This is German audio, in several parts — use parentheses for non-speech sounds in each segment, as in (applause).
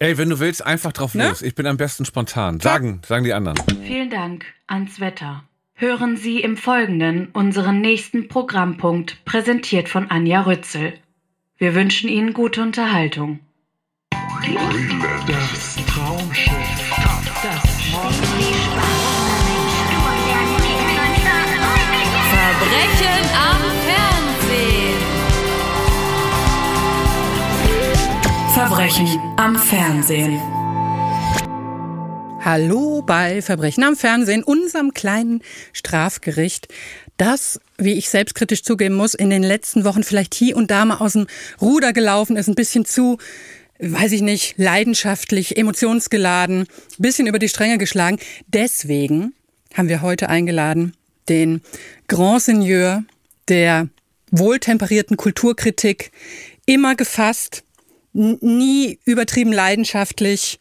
Ey, wenn du willst, einfach drauf Ne? los. Ich bin am besten spontan. Sagen, sagen die anderen. Vielen Dank ans Wetter. Hören Sie im Folgenden unseren nächsten Programmpunkt, präsentiert von Anja Rützel. Wir wünschen Ihnen gute Unterhaltung. Das Traumschiff. Verbrechen am Fernsehen. Hallo bei Verbrechen am Fernsehen, unserem kleinen Strafgericht, das, wie ich selbstkritisch zugeben muss, in den letzten Wochen vielleicht hier und da mal aus dem Ruder gelaufen ist, ein bisschen zu, weiß ich nicht, leidenschaftlich, emotionsgeladen, bisschen über die Stränge geschlagen. Deswegen haben wir heute eingeladen den Grand Seigneur der wohltemperierten Kulturkritik, immer gefasst, nie übertrieben leidenschaftlich.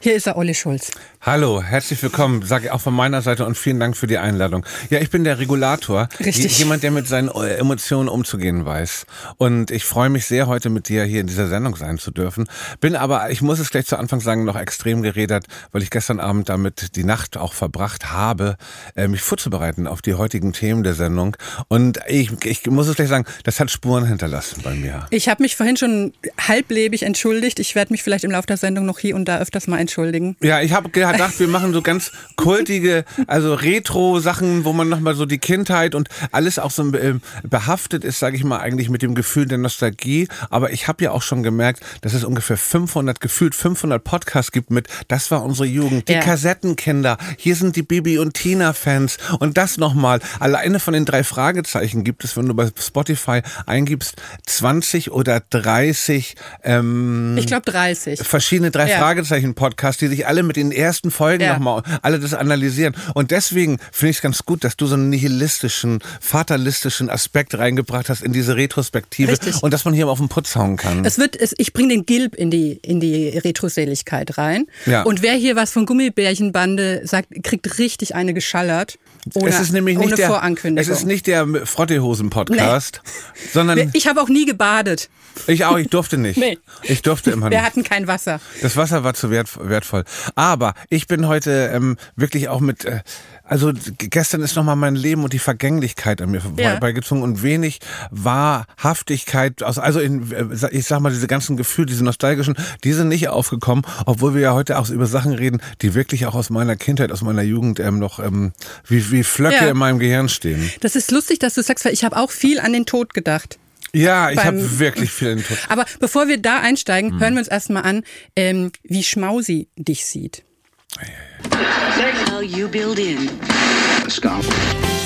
Hier ist er, Olli Schulz. Hallo, herzlich willkommen, sage ich auch von meiner Seite und vielen Dank für die Einladung. Ja, ich bin der Regulator, Richtig. Je- jemand, der mit seinen äh, Emotionen umzugehen weiß. Und ich freue mich sehr, heute mit dir hier in dieser Sendung sein zu dürfen. Bin aber, ich muss es gleich zu Anfang sagen, noch extrem geredert, weil ich gestern Abend damit die Nacht auch verbracht habe, äh, mich vorzubereiten auf die heutigen Themen der Sendung. Und ich, ich muss es gleich sagen, das hat Spuren hinterlassen bei mir. Ich habe mich vorhin schon halblebig entschuldigt. Ich werde mich vielleicht im Laufe der Sendung noch hier und da öfters mal entschuldigen. Ja, ich habe gedacht, wir machen so ganz kultige, also Retro-Sachen, wo man nochmal so die Kindheit und alles auch so ähm, behaftet ist, sage ich mal, eigentlich mit dem Gefühl der Nostalgie. Aber ich habe ja auch schon gemerkt, dass es ungefähr 500, gefühlt 500 Podcasts gibt mit, das war unsere Jugend, die Ja. Kassettenkinder, hier sind die Bibi und Tina-Fans und das nochmal. Alleine von den drei Fragezeichen gibt es, wenn du bei Spotify eingibst, 20 oder 30 ähm, Ich glaube 30. verschiedene drei Ja. Fragezeichen Podcasts, die sich alle mit den ersten Folgen Ja. nochmal alle das analysieren. Und deswegen finde ich es ganz gut, dass du so einen nihilistischen, fatalistischen Aspekt reingebracht hast in diese Retrospektive Richtig. und dass man hier mal auf den Putz hauen kann. Es wird, es, ich bringe den Gilb in die, in die Retroseligkeit rein. Ja. Und wer hier was von Gummibärchenbande sagt, kriegt richtig eine geschallert. Ohne, es ist nämlich ohne nicht der, Vorankündigung. es ist nicht der Frottehosen-Podcast, (laughs) sondern ich habe auch nie gebadet. ich auch, ich durfte nicht. (laughs) Nee. Ich durfte immer Wir nicht. hatten kein Wasser. Das Wasser war zu wert, wertvoll. Aber ich bin heute ähm, wirklich auch mit, äh, also gestern ist nochmal mein Leben und die Vergänglichkeit an mir Ja. vorbeigezogen und wenig Wahrhaftigkeit, aus, also in, äh, ich sag mal, diese ganzen Gefühle, diese nostalgischen, die sind nicht aufgekommen, obwohl wir ja heute auch über Sachen reden, die wirklich auch aus meiner Kindheit, aus meiner Jugend ähm, noch ähm, wie, wie Flöcke Ja. in meinem Gehirn stehen. Das ist lustig, dass du sagst, weil ich habe auch viel an den Tod gedacht. Ja, ich habe wirklich viel in den Tod. (laughs) Aber bevor wir da einsteigen, hören wir uns erstmal an, ähm, wie Schmausi dich sieht.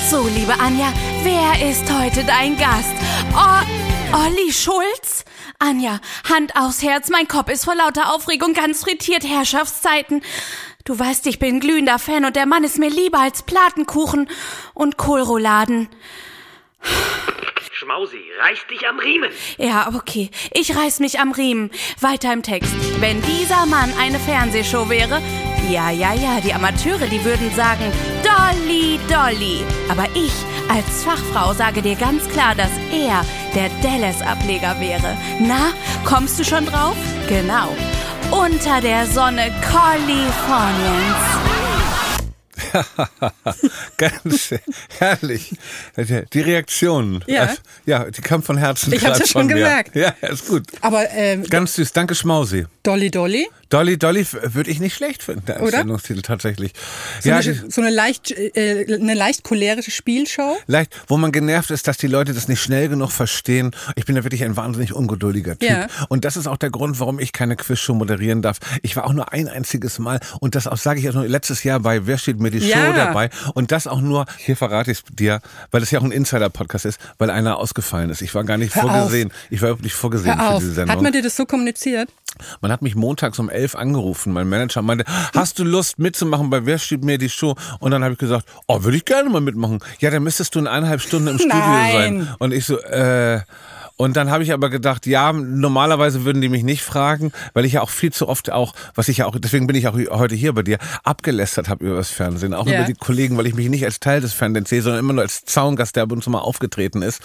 So, liebe Anja, wer ist heute dein Gast? Oh, Olli Schulz? Anja, Hand aufs Herz, mein Kopf ist vor lauter Aufregung ganz frittiert, Herrschaftszeiten. Du weißt, ich bin glühender Fan und der Mann ist mir lieber als Platenkuchen und Kohlrouladen. Schmausi, reiß dich am Riemen. Ja, okay. Ich reiß mich am Riemen. Weiter im Text. Wenn dieser Mann eine Fernsehshow wäre, ja, ja, ja, die Amateure, die würden sagen, Dolly, Dolly. Aber ich als Fachfrau sage dir ganz klar, dass er der Dallas-Ableger wäre. Na, kommst du schon drauf? Genau. Unter der Sonne Kaliforniens. (laughs) Ganz herrlich. Die Reaktion. Ja. Das- ja, die kam von Herzen. Ich hab's ja schon gemerkt. Ja, ist gut. Aber ähm, Ganz süß. Danke, Schmausi. Dolly Dolly, Dolly Dolly würde ich nicht schlecht finden, der Oder? Sendungstitel tatsächlich. so, ja, eine, so eine, leicht, äh, eine leicht cholerische Spielshow. leicht, wo man genervt ist, dass die Leute das nicht schnell genug verstehen. Ich bin ja wirklich ein wahnsinnig ungeduldiger Typ. Ja. Und das ist auch der Grund, warum ich keine Quizshow moderieren darf. Ich war auch nur ein einziges Mal und das auch sage ich auch nur letztes Jahr bei Wer steht mir die Ja. Show dabei und das auch nur, hier verrate ich es dir, weil es ja auch ein Insider-Podcast ist, weil einer ausgefallen ist. Ich war gar nicht Hör vorgesehen. Ich war überhaupt nicht vorgesehen Hör für auf. diese Sendung. Hat man dir das so kommuniziert? Man hat mich montags um elf angerufen. Mein Manager meinte, hast du Lust mitzumachen bei Wer steht mir die Show? Und dann habe ich gesagt, oh, würde ich gerne mal mitmachen. Ja, dann müsstest du in eineinhalb Stunden im Studio Nein. sein. Und ich so, äh, Und dann habe ich aber gedacht, ja, normalerweise würden die mich nicht fragen, weil ich ja auch viel zu oft auch, was ich ja auch, deswegen bin ich auch heute hier bei dir, abgelästert habe über das Fernsehen, auch Ja. über die Kollegen, weil ich mich nicht als Teil des Fernsehens sehe, sondern immer nur als Zaungast, der ab und zu mal aufgetreten ist.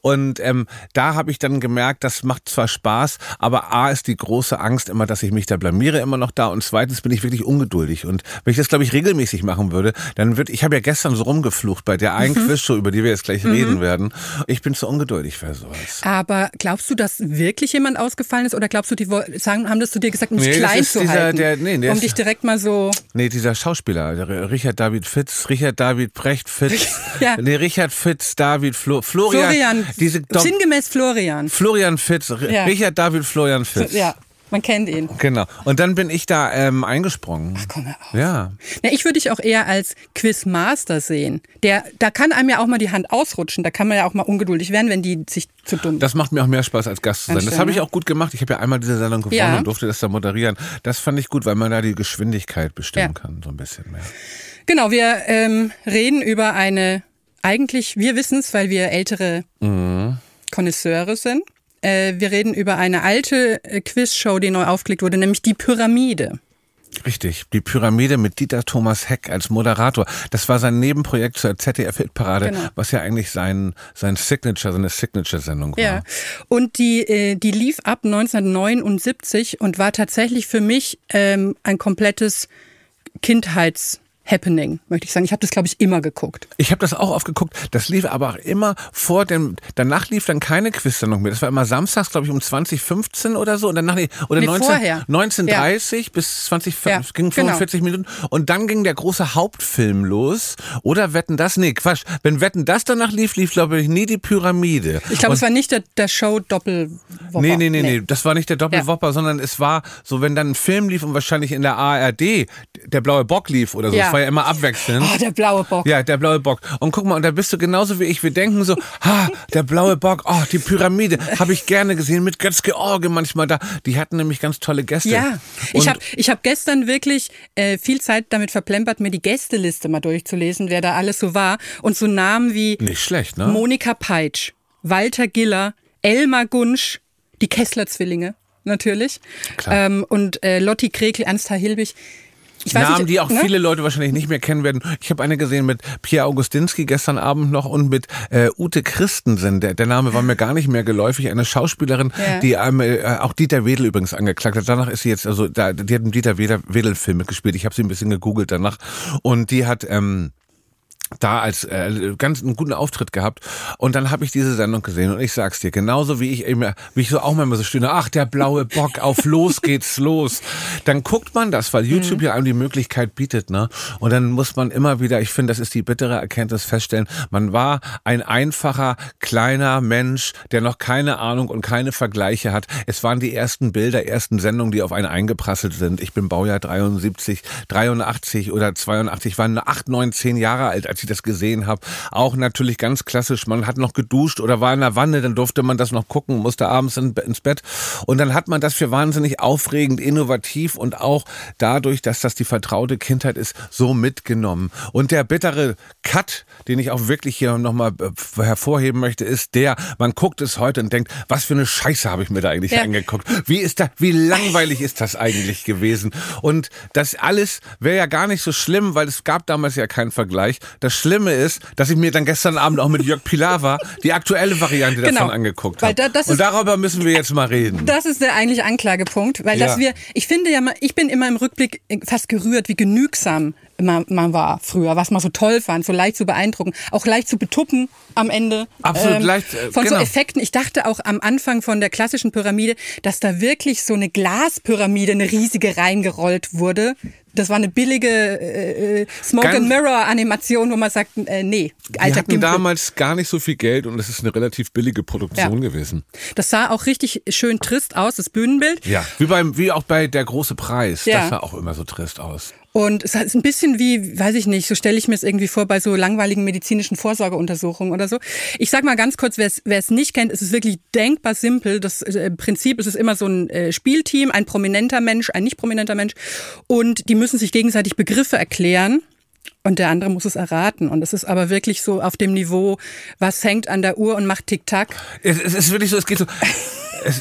Und ähm, da habe ich dann gemerkt, das macht zwar Spaß, aber A ist die große Angst immer, dass ich mich da blamiere, immer noch da. Und zweitens bin ich wirklich ungeduldig. Und wenn ich das, glaube ich, regelmäßig machen würde, dann würde, ich habe ja gestern so rumgeflucht bei der einen Quizshow, über die wir jetzt gleich reden werden. Ich bin zu ungeduldig für sowas. Aber glaubst du, dass wirklich jemand ausgefallen ist oder glaubst du, die sagen, haben das zu dir gesagt, um dich Nee, das klein zu dieser- halten? der- nee, der um ist- dich direkt mal so. Nee, dieser Schauspieler, der Richard David Fitz, Richard David Brecht Fitz. Ja. Nee, Richard Fitz, David Flo, Florian. Florian, Diese Dom- sinngemäß Florian. Florian Fitz, Ja. Richard David Florian Fitz. Ja, man kennt ihn. Genau. Und dann bin ich da ähm, eingesprungen. Ach, komm, hör auf. Ja. Na, ich würde dich auch eher als Quizmaster sehen. Der, da kann einem ja auch mal die Hand ausrutschen. Da kann man ja auch mal ungeduldig werden, wenn die sich zu dumm Das macht mir auch mehr Spaß als Gast zu sein. Das Anstellen, habe ich ne? auch gut gemacht. Ich habe ja einmal diese Sendung gewonnen Ja. und durfte das da moderieren. Das fand ich gut, weil man da die Geschwindigkeit bestimmen Ja. kann, so ein bisschen mehr. Genau, wir ähm, reden über eine, eigentlich, wir wissen es, weil wir ältere Konnoisseure sind. Äh, wir reden über eine alte äh, Quizshow, die neu aufgelegt wurde, nämlich die Pyramide. Richtig. Die Pyramide mit Dieter Thomas Heck als Moderator. Das war sein Nebenprojekt zur ZDF-Hitparade, Genau. was ja eigentlich sein, sein Signature, seine Signature-Sendung war. Ja. Und die, äh, die lief ab 1979 und war tatsächlich für mich ähm, ein komplettes Kindheits-Happening, möchte ich sagen. Ich habe das, glaube ich, immer geguckt. Ich habe das auch oft geguckt. Das lief aber auch immer vor dem. Danach lief dann keine Quiz-Sendung mehr. Das war immer samstags, glaube ich, um 2015 oder so. Und danach nee, oder Nee, 19, vorher. 1930 bis 20 Ja, ging genau. 45 Minuten. Und dann ging der große Hauptfilm los. Oder Wetten das? Nee, Quatsch. Wenn Wetten das danach lief, lief glaube ich nie die Pyramide. Ich glaube, es war nicht der, der Show Doppelwopper. Nee, nee, nee, nee, das war nicht der Doppelwopper, Ja. sondern es war so, wenn dann ein Film lief und wahrscheinlich in der ARD der blaue Bock lief oder so. Ja. War ja immer abwechselnd. Oh, der blaue Bock. Ja, der blaue Bock. Und guck mal, und da bist du genauso wie ich. Wir denken so, ha, der blaue Bock, oh, die Pyramide, habe ich gerne gesehen, mit Götz George manchmal da. Die hatten nämlich ganz tolle Gäste. Ja, ich Und- habe ich hab gestern wirklich äh, viel Zeit damit verplempert, mir die Gästeliste mal durchzulesen, wer da alles so war. Und so Namen wie Nicht schlecht, ne? Monika Peitsch, Walter Giller, Elmar Gunsch, die Kessler-Zwillinge natürlich ähm, und äh, Lotti Krekel, Ernst H. Hilbig. Namen, nicht, die auch ne? viele Leute wahrscheinlich nicht mehr kennen werden. Ich habe eine gesehen mit Pierre Augustinski gestern Abend noch und mit äh, Ute Christensen. Der, der Name war mir gar nicht mehr geläufig. Eine Schauspielerin, Ja. die ähm, äh, auch Dieter Wedel übrigens angeklagt hat. Danach ist sie jetzt, also da, die hat einen Dieter Wedel, Wedel Film mitgespielt. Ich habe sie ein bisschen gegoogelt danach. Und die hat... Ähm, da als äh, ganz einen guten Auftritt gehabt. Und dann habe ich diese Sendung gesehen und ich sag's dir genauso wie ich immer wie ich so auch manchmal so stöhne ach der blaue Bock auf los geht's los. Dann guckt man das weil YouTube ja einem die Möglichkeit bietet ne? Und dann muss man immer wieder ich finde das ist die bittere Erkenntnis feststellen man war ein einfacher kleiner Mensch der noch keine Ahnung und keine Vergleiche hat. Es waren die ersten Bilder ersten Sendungen die auf einen eingeprasselt sind. Ich bin Baujahr 73 83 oder 82 waren 8 9 10 Jahre alt als ich das gesehen habe. Auch natürlich ganz klassisch, man hat noch geduscht oder war in der Wanne, dann durfte man das noch gucken, musste abends in, ins Bett. Und dann hat man das für wahnsinnig aufregend, innovativ und auch dadurch, dass das die vertraute Kindheit ist, so mitgenommen. Und der bittere Cut, den ich auch wirklich hier nochmal äh, hervorheben möchte, ist der, man guckt es heute und denkt, was für eine Scheiße habe ich mir da eigentlich Ja. angeguckt. Wie ist da, wie langweilig ist das eigentlich gewesen? Und das alles wäre ja gar nicht so schlimm, weil es gab damals ja keinen Vergleich. Das Schlimme ist, dass ich mir dann gestern Abend auch mit Jörg Pilawa die aktuelle Variante Genau. davon angeguckt habe. da- das Und darüber müssen wir jetzt mal reden. Das ist der eigentliche Anklagepunkt, weil Ja. dass wir, ich finde ja, mal- ich bin immer im Rückblick fast gerührt, wie genügsam man, man war früher, was man so toll fand, so leicht zu beeindrucken, auch leicht zu betuppen am Ende. Ähm, Absolut leicht, äh, Von so genau. Effekten. Ich dachte auch am Anfang von der klassischen Pyramide, dass da wirklich so eine Glaspyramide, eine riesige reingerollt wurde. Das war eine billige äh, äh, Smoke Ganz- and Mirror Animation, wo man sagt, äh, nee, alter hatten Gimpel. damals gar nicht so viel Geld und es ist eine relativ billige Produktion Ja. gewesen. Das sah auch richtig schön trist aus, das Bühnenbild. Ja, wie beim, wie auch bei der große Preis. Ja. Das sah auch immer so trist aus. Und es ist ein bisschen wie, weiß ich nicht, so stelle ich mir es irgendwie vor bei so langweiligen medizinischen Vorsorgeuntersuchungen oder so. Ich sag mal ganz kurz, wer es- wer es nicht kennt, es ist wirklich denkbar simpel. Das äh, Prinzip ist es immer so ein äh, Spielteam, ein prominenter Mensch, ein nicht prominenter Mensch und die müssen sich gegenseitig Begriffe erklären. und der andere muss es erraten. Und es ist aber wirklich so auf dem Niveau, was hängt an der Uhr und macht Tick-Tack. Es, es ist wirklich so, es geht so.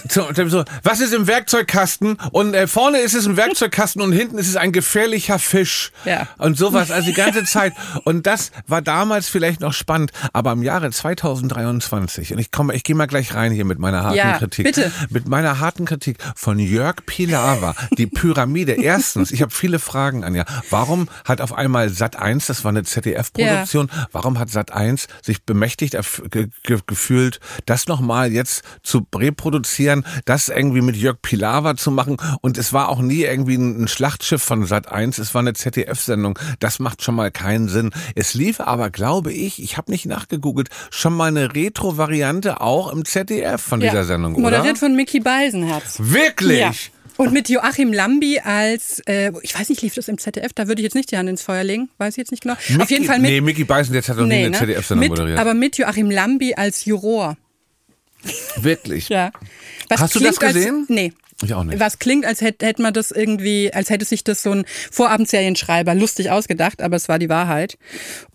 So, was ist im Werkzeugkasten? Und äh, vorne ist es ein Werkzeugkasten und hinten ist es ein gefährlicher Fisch. Ja. Und sowas, also die ganze Zeit. Und das war damals vielleicht noch spannend, aber im Jahre 2023, und ich komme, ich gehe mal gleich rein hier mit meiner harten Ja, Kritik. bitte. Mit meiner harten Kritik von Jörg Pilawa, die Pyramide. Erstens, ich habe viele Fragen, Anja. Warum hat auf einmal Sat 1, das war eine ZDF-Produktion, warum hat Sat 1 sich bemächtigt gefühlt, das nochmal jetzt zu reproduzieren, das irgendwie mit Jörg Pilawa zu machen? Und es war auch nie irgendwie ein, Schlachtschiff von Sat 1, es war eine ZDF-Sendung. Das macht schon mal keinen Sinn. Es lief aber, glaube ich, ich habe nicht nachgegoogelt, schon mal eine Retro-Variante auch im ZDF von dieser Sendung, oder? Moderiert von Mickey Beisenherz. Wirklich? Ja. Und mit Joachim Lambi als, äh, ich weiß nicht, lief das im ZDF? Da würde ich jetzt nicht die Hand ins Feuer legen, weiß ich jetzt nicht genau. Auf jeden Fall mit. Nee, Mickey Beißen, jetzt hat noch nie nee, eine ne? ZDF-Sendung moderiert. aber mit Joachim Lambi als Juror. Wirklich? Ja. Was Hast du das klingt gesehen? Als, nee. Ich auch nicht. Was klingt, als hätte, hätte man das irgendwie, als hätte sich das so ein Vorabendserienschreiber lustig ausgedacht, aber es war die Wahrheit.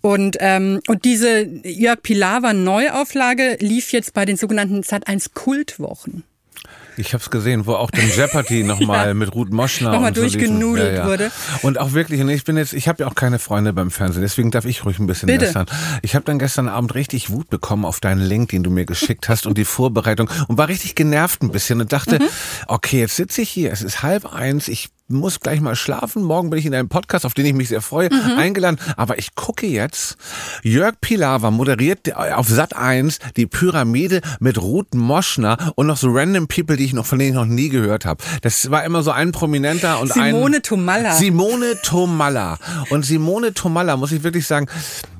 Und, ähm, und diese Jörg Pilawa Neuauflage lief jetzt bei den sogenannten Sat1 Kultwochen. Ich habe es gesehen, wo auch dann Jeopardy (laughs) nochmal Ja. mit Ruth Moschner Nochmal und so durchgenudelt wurde. Und auch wirklich, und ich bin jetzt, ich habe ja auch keine Freunde beim Fernsehen, deswegen darf ich ruhig ein bisschen Bitte. lästern. Ich habe dann gestern Abend richtig Wut bekommen auf deinen Link, den du mir geschickt hast und die Vorbereitung und war richtig genervt ein bisschen und dachte, Mhm. okay, jetzt sitze ich hier, es ist halb eins, ich muss gleich mal schlafen. Morgen bin ich in einem Podcast, auf den ich mich sehr freue, Mhm. eingeladen. Aber ich gucke jetzt, Jörg Pilawa moderiert auf Sat 1 die Pyramide mit Ruth Moschner und noch so random People, die ich noch, von denen ich noch nie gehört habe. Das war immer so ein Prominenter und ein... Simone Tomalla. Simone Tomalla. Und Simone Tomalla, muss ich wirklich sagen,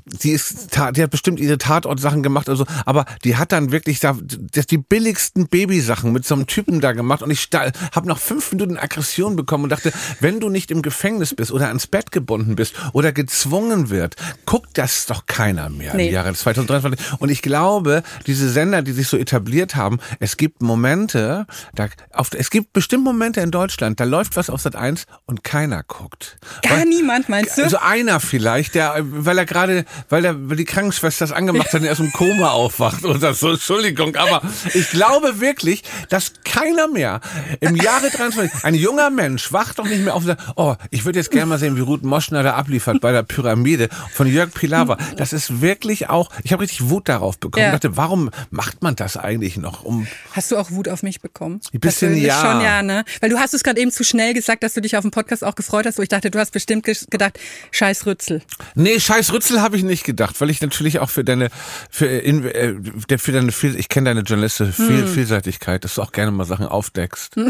die ist, die hat bestimmt ihre Tatortsachen gemacht, also, aber die hat dann wirklich da, das die billigsten Babysachen mit so einem Typen da gemacht und ich habe nach fünf Minuten Aggression bekommen und dachte, wenn du nicht im Gefängnis bist oder ans Bett gebunden bist oder gezwungen wird, guckt das doch keiner mehr Nee. im Jahre 2023. Und ich glaube, diese Sender, die sich so etabliert haben, es gibt Momente, da, auf, es gibt bestimmt Momente in Deutschland, da läuft was auf Sat 1 und keiner guckt. Gar Weil- niemand, meinst du? also einer vielleicht, der, weil er gerade, weil er, weil die Krankenschwester das angemacht hat und er aus dem Koma aufwacht oder so, Entschuldigung, aber ich glaube wirklich, dass keiner mehr im Jahre 23, ein junger Mensch wacht doch nicht mehr auf und sagt, oh, ich würde jetzt gerne mal sehen, wie Ruth Moschner da abliefert bei der Pyramide von Jörg Pilawa. Das ist wirklich auch, ich habe richtig Wut darauf bekommen. Ja. Ich dachte, warum macht man das eigentlich noch? Um, Hast du auch Wut auf mich bekommen? Ein bisschen Persönlich ja. Schon ja, ne? Weil du hast es gerade eben zu schnell gesagt, dass du dich auf dem Podcast auch gefreut hast, wo ich dachte, du hast bestimmt gedacht, scheiß Rützel. Nee, scheiß Rützel habe ich nicht gedacht, weil ich natürlich auch für deine für, in, äh, für deine ich kenne deine journalistische viel, Hm. Vielseitigkeit, dass du auch gerne mal Sachen aufdeckst. (laughs)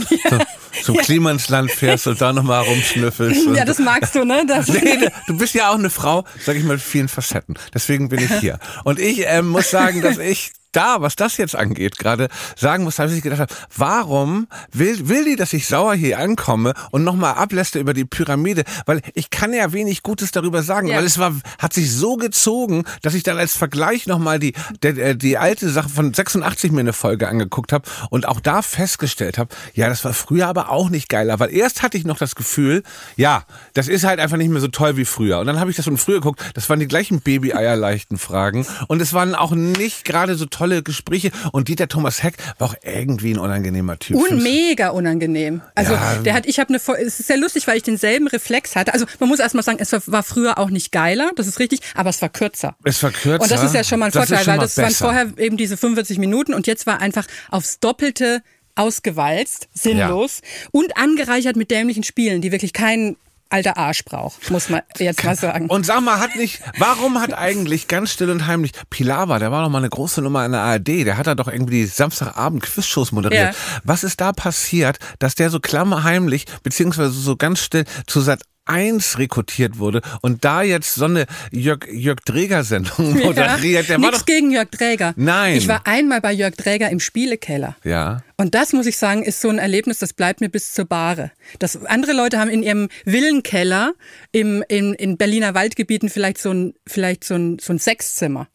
So, zum Klima ins Land fährst und da nochmal rumschnüffelst. (laughs) Ja, das magst du, ne? Das (laughs) Nee, du bist ja auch eine Frau, sag ich mal, mit vielen Facetten. Deswegen bin ich hier. Und ich ähm, muss sagen, dass ich da, was das jetzt angeht, gerade sagen muss, dass ich gedacht habe, warum will, will die, dass ich sauer hier ankomme und nochmal abläste über die Pyramide? Weil ich kann ja wenig Gutes darüber sagen, Ja. weil es war, hat sich so gezogen, dass ich dann als Vergleich nochmal die, der, äh, die alte Sache von 86 mir eine Folge angeguckt habe und auch da festgestellt habe, ja, das war früher aber auch nicht geiler, weil erst hatte ich noch das Gefühl, ja, das ist halt einfach nicht mehr so toll wie früher. Und dann habe ich das von früher geguckt, das waren die gleichen Baby-Eier-leichten Fragen und es waren auch nicht gerade so tolle Gespräche und Dieter Thomas Heck war auch irgendwie ein unangenehmer Typ. Und mega unangenehm. Also Ja. der hat, ich habe eine, es ist sehr lustig, weil ich denselben Reflex hatte. Also man muss erstmal sagen, es war, früher auch nicht geiler, das ist richtig, aber es war kürzer. Es war kürzer. Und das ist ja schon mal ein Das Vorteil, schon weil das waren besser. vorher eben diese 45 Minuten und jetzt war einfach aufs Doppelte ausgewalzt, sinnlos und angereichert mit dämlichen Spielen, die wirklich kein alter Arsch braucht, muss man jetzt mal sagen. Und sag mal, hat nicht, warum hat eigentlich ganz still und heimlich Pilawa, der war doch mal eine große Nummer in der ARD, der hat da doch irgendwie die Samstagabend Quizshows moderiert. Ja. Was ist da passiert, dass der so klammerheimlich, beziehungsweise so ganz still zu Sat 1 rekrutiert wurde und da jetzt so eine Jörg, Jörg Dräger-Sendung moderiert? Der war Nichts gegen Jörg Dräger. Nein. Ich war einmal bei Jörg Dräger im Spielekeller. ja. Und das muss ich sagen, ist so ein Erlebnis, das bleibt mir bis zur Bahre. Das, andere Leute haben in ihrem Villenkeller im, in, in Berliner Waldgebieten vielleicht so ein, vielleicht so ein, so ein Sechszimmer.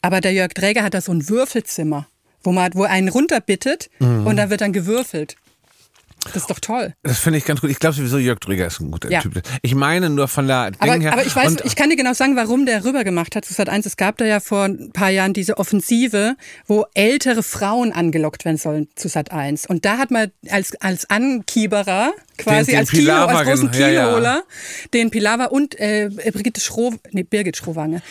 Aber der Jörg Dräger hat da so ein Würfelzimmer, wo man, wo einen runterbittet Mhm. und dann wird dann gewürfelt. Das ist doch toll. Das finde ich ganz gut. Ich glaube sowieso, Jörg Drüger ist ein guter Ja. Typ. Ich meine nur von der Aber, Ding her. aber ich weiß, und, ich kann dir genau sagen, warum der rüber gemacht hat zu Sat 1. Es gab da ja vor ein paar Jahren diese Offensive, wo ältere Frauen angelockt werden sollen zu Sat 1. Und da hat man als, als Ankieberer quasi den als Kilo, als großen gen- ja, ja. Kiloholer, den Pilawa und äh, Brigitte Schrow, nee, Birgit Schrowange,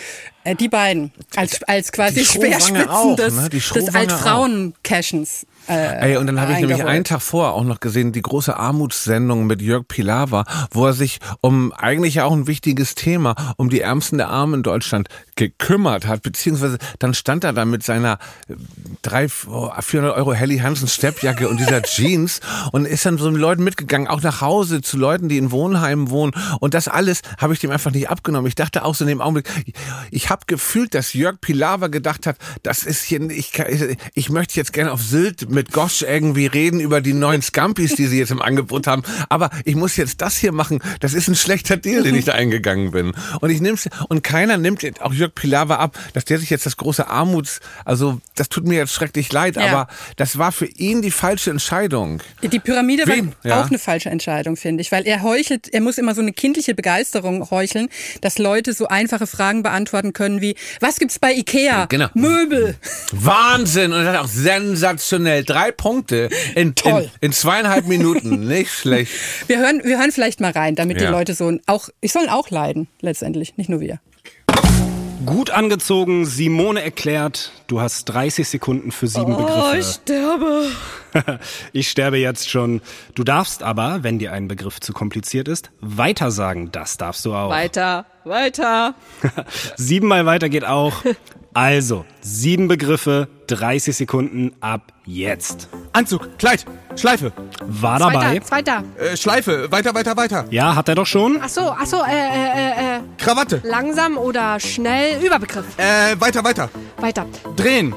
äh, die beiden als, als quasi Die Schrowange Speerspitzen auch, des, ne? Des Altfrauen-Cashens. Äh, Ey, und dann habe ich nämlich einen Tag vorher auch noch gesehen, die große Armutssendung mit Jörg Pilawa, wo er sich um eigentlich auch ein wichtiges Thema, um die Ärmsten der Armen in Deutschland gekümmert hat, beziehungsweise dann stand er da mit seiner äh, drei, oh, 400 Euro Helly Hansen Steppjacke und dieser (laughs) Jeans und ist dann so mit Leuten mitgegangen, auch nach Hause zu Leuten, die in Wohnheimen wohnen. Und das alles habe ich dem einfach nicht abgenommen. Ich dachte auch so in dem Augenblick, ich habe gefühlt, dass Jörg Pilawa gedacht hat, das ist hier, ich, ich möchte jetzt gerne auf Sylt mit Gosch irgendwie reden über die neuen Scampis, die sie jetzt im Angebot haben, aber ich muss jetzt das hier machen, das ist ein schlechter Deal, den ich da eingegangen bin. Und ich nehm's, und keiner nimmt auch Jörg Pilawa ab, dass der sich jetzt das große Armuts, also das tut mir jetzt schrecklich leid, Ja. aber das war für ihn die falsche Entscheidung. Die Pyramide Wen? war Ja. auch eine falsche Entscheidung, finde ich, weil er heuchelt, er muss immer so eine kindliche Begeisterung heucheln, dass Leute so einfache Fragen beantworten können wie, was gibt's bei Ikea? Genau. Möbel. Wahnsinn und dann auch sensationell. Drei Punkte in, in, in zweieinhalb Minuten. (laughs) Nicht schlecht. Wir hören, wir hören vielleicht mal rein, damit Ja. die Leute so auch, ich sollen auch leiden, letztendlich, nicht nur wir. Gut angezogen, Simone erklärt, du hast 30 Sekunden für sieben Begriffe. sterbe. (laughs) Ich sterbe jetzt schon. Du darfst aber, wenn dir ein Begriff zu kompliziert ist, weitersagen. Das darfst du auch. Weiter, weiter. (laughs) Siebenmal weiter geht auch. Also, sieben Begriffe, 30 Sekunden ab jetzt. Anzug, Kleid, Schleife, War dabei. Zweiter, zweiter. äh, Schleife, weiter, weiter, weiter. Ja, hat er doch schon. Ach so, ach so, äh, äh, äh, äh, Krawatte, langsam oder schnell. Überbegriff. äh, weiter, weiter. Weiter. Drehen,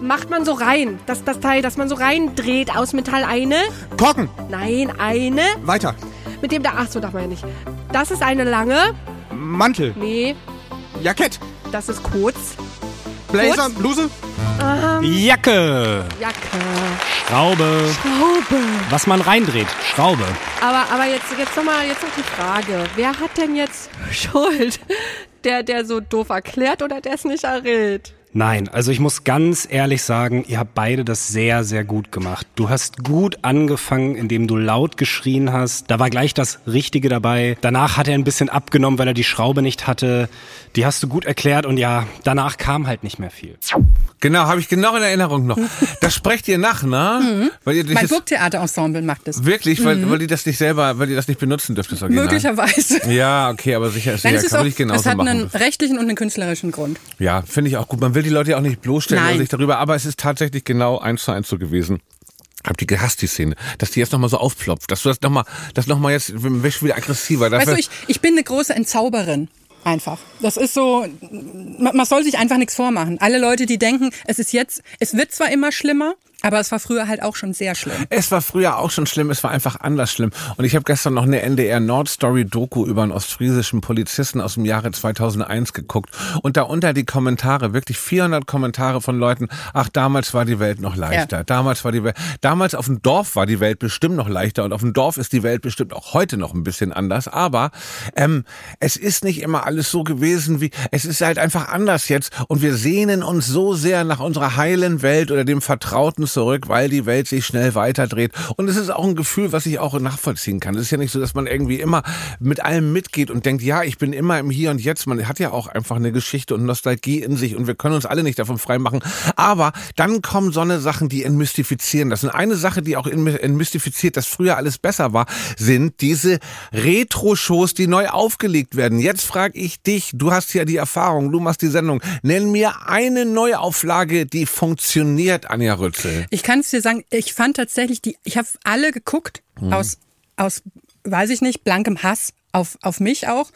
Macht man so rein. Das, das Teil, das man so reindreht aus Metall. Eine. Korken, Nein, eine. weiter. Mit dem da. Ach so, darf man ja nicht. Das ist eine lange. Mantel, Nee, Jackett, das ist kurz. Blazer, Kurz? Bluse, Jacke, Jacke. Schraube, Schraube. was man reindreht. Schraube. Aber, aber jetzt, jetzt nochmal, jetzt noch die Frage. Wer hat denn jetzt (laughs) Schuld? Der, der so doof erklärt oder der es nicht errät? Nein, also ich muss ganz ehrlich sagen, ihr habt beide das sehr, sehr gut gemacht. Du hast gut angefangen, indem du laut geschrien hast. Da war gleich das Richtige dabei. Danach hat er ein bisschen abgenommen, weil er die Schraube nicht hatte. Die hast du gut erklärt und ja, danach kam halt nicht mehr viel. Genau, habe ich genau in Erinnerung noch. (laughs) Das sprecht ihr nach, ne? Weil ihr Mein Burgtheaterensemble macht das. wirklich, weil, weil die das nicht selber, weil die das nicht benutzen dürft, das Original. Möglicherweise. (laughs) Ja, okay, aber sicher ist Nein, sicher, es, kann man nicht genauso es hat machen. einen rechtlichen und einen künstlerischen Grund. Ja, finde ich auch gut. Man will die Leute ja auch nicht bloßstellen Nein. oder sich darüber, aber es ist tatsächlich genau eins zu eins so gewesen. Hab die gehasst, die Szene. Dass die jetzt nochmal so aufploppt. Dass du das nochmal, das nochmal jetzt, wirst wieder aggressiver. Weißt du, ich, ich bin eine große Entzauberin. Einfach. Das ist so, man, man soll sich einfach nichts vormachen. Alle Leute, die denken, es ist jetzt, es wird zwar immer schlimmer, aber es war früher halt auch schon sehr schlimm. Es war früher auch schon schlimm, es war einfach anders schlimm. Und ich habe gestern noch eine NDR Nordstory Doku über einen ostfriesischen Polizisten aus dem Jahre 2001 geguckt und darunter die Kommentare, wirklich 400 Kommentare von Leuten, ach, damals war die Welt noch leichter. Ja. Damals war die Welt, damals auf dem Dorf war die Welt bestimmt noch leichter und auf dem Dorf ist die Welt bestimmt auch heute noch ein bisschen anders. Aber ähm, es ist nicht immer alles so gewesen wie, es ist halt einfach anders jetzt und wir sehnen uns so sehr nach unserer heilen Welt oder dem Vertrauten zurück, weil die Welt sich schnell weiterdreht. Und es ist auch ein Gefühl, was ich auch nachvollziehen kann. Es ist ja nicht so, dass man irgendwie immer mit allem mitgeht und denkt, ja, ich bin immer im Hier und Jetzt. Man hat ja auch einfach eine Geschichte und Nostalgie in sich und wir können uns alle nicht davon freimachen. Aber dann kommen so eine Sachen, die entmystifizieren. Das ist eine Sache, die auch entmystifiziert, dass früher alles besser war, sind diese Retro-Shows, die neu aufgelegt werden. Jetzt frage ich dich, du hast ja die Erfahrung, du machst die Sendung. Nenn mir eine Neuauflage, die funktioniert, Anja Rützel. Ich kann es dir sagen, ich fand tatsächlich die, ich habe alle geguckt aus, aus, weiß ich nicht, blankem Hass. Auf, auf mich auch.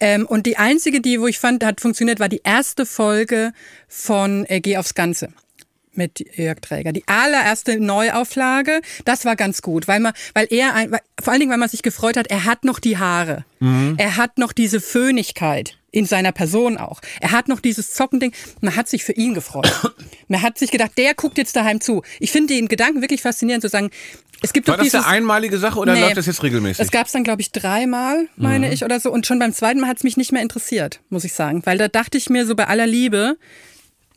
Ähm, und die einzige, die, wo ich fand, hat funktioniert, war die erste Folge von äh, Geh aufs Ganze mit Jörg Träger. Die allererste Neuauflage, das war ganz gut, weil man, weil er, ein, weil, vor allen Dingen, weil man sich gefreut hat, er hat noch die Haare. Er hat noch diese Föhnigkeit. In seiner Person auch. Er hat noch dieses Zockending, man hat sich für ihn gefreut. (coughs) man hat sich gedacht, der guckt jetzt daheim zu. Ich finde den Gedanken wirklich faszinierend zu sagen, es gibt War doch das dieses, eine einmalige Sache oder Nee. läuft das jetzt regelmäßig? es gab es dann, glaube ich, dreimal, meine Mhm. ich, oder so. Und schon beim zweiten Mal hat es mich nicht mehr interessiert, muss ich sagen. Weil da dachte ich mir so bei aller Liebe,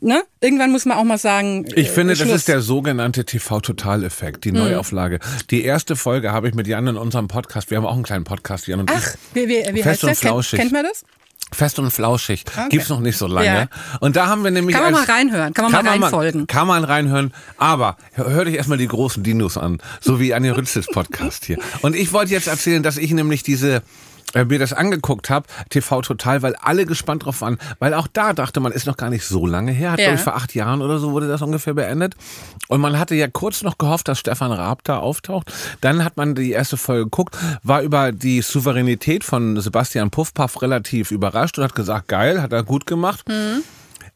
ne, irgendwann muss man auch mal sagen. Ich äh, finde, das Schluss. ist der sogenannte TV-Total-Effekt, die Mhm. Neuauflage. Die erste Folge habe ich mit Jan in unserem Podcast, wir haben auch einen kleinen Podcast, Jan und Ach, wie, wie, wie Fest heißt und der? Kennt, flauschig. kennt man das? Fest und flauschig. Okay. Gibt's noch nicht so lange. Ja. Und da haben wir nämlich Kann man als, mal reinhören, kann man mal reinfolgen. Kann man reinhören. Aber hör, hör dich erstmal die großen Dinos an. So wie Anja Rützels Podcast hier. Und ich wollte jetzt erzählen, dass ich nämlich diese äh, mir das angeguckt habe, TV Total, weil alle gespannt drauf waren, weil auch da dachte man, ist noch gar nicht so lange her, hat Ja. glaube ich vor acht Jahren oder so wurde das ungefähr beendet und man hatte ja kurz noch gehofft, dass Stefan Raab da auftaucht, dann hat man die erste Folge geguckt, war über die Souveränität von Sebastian Puffpaff relativ überrascht und hat gesagt, geil, hat er gut gemacht.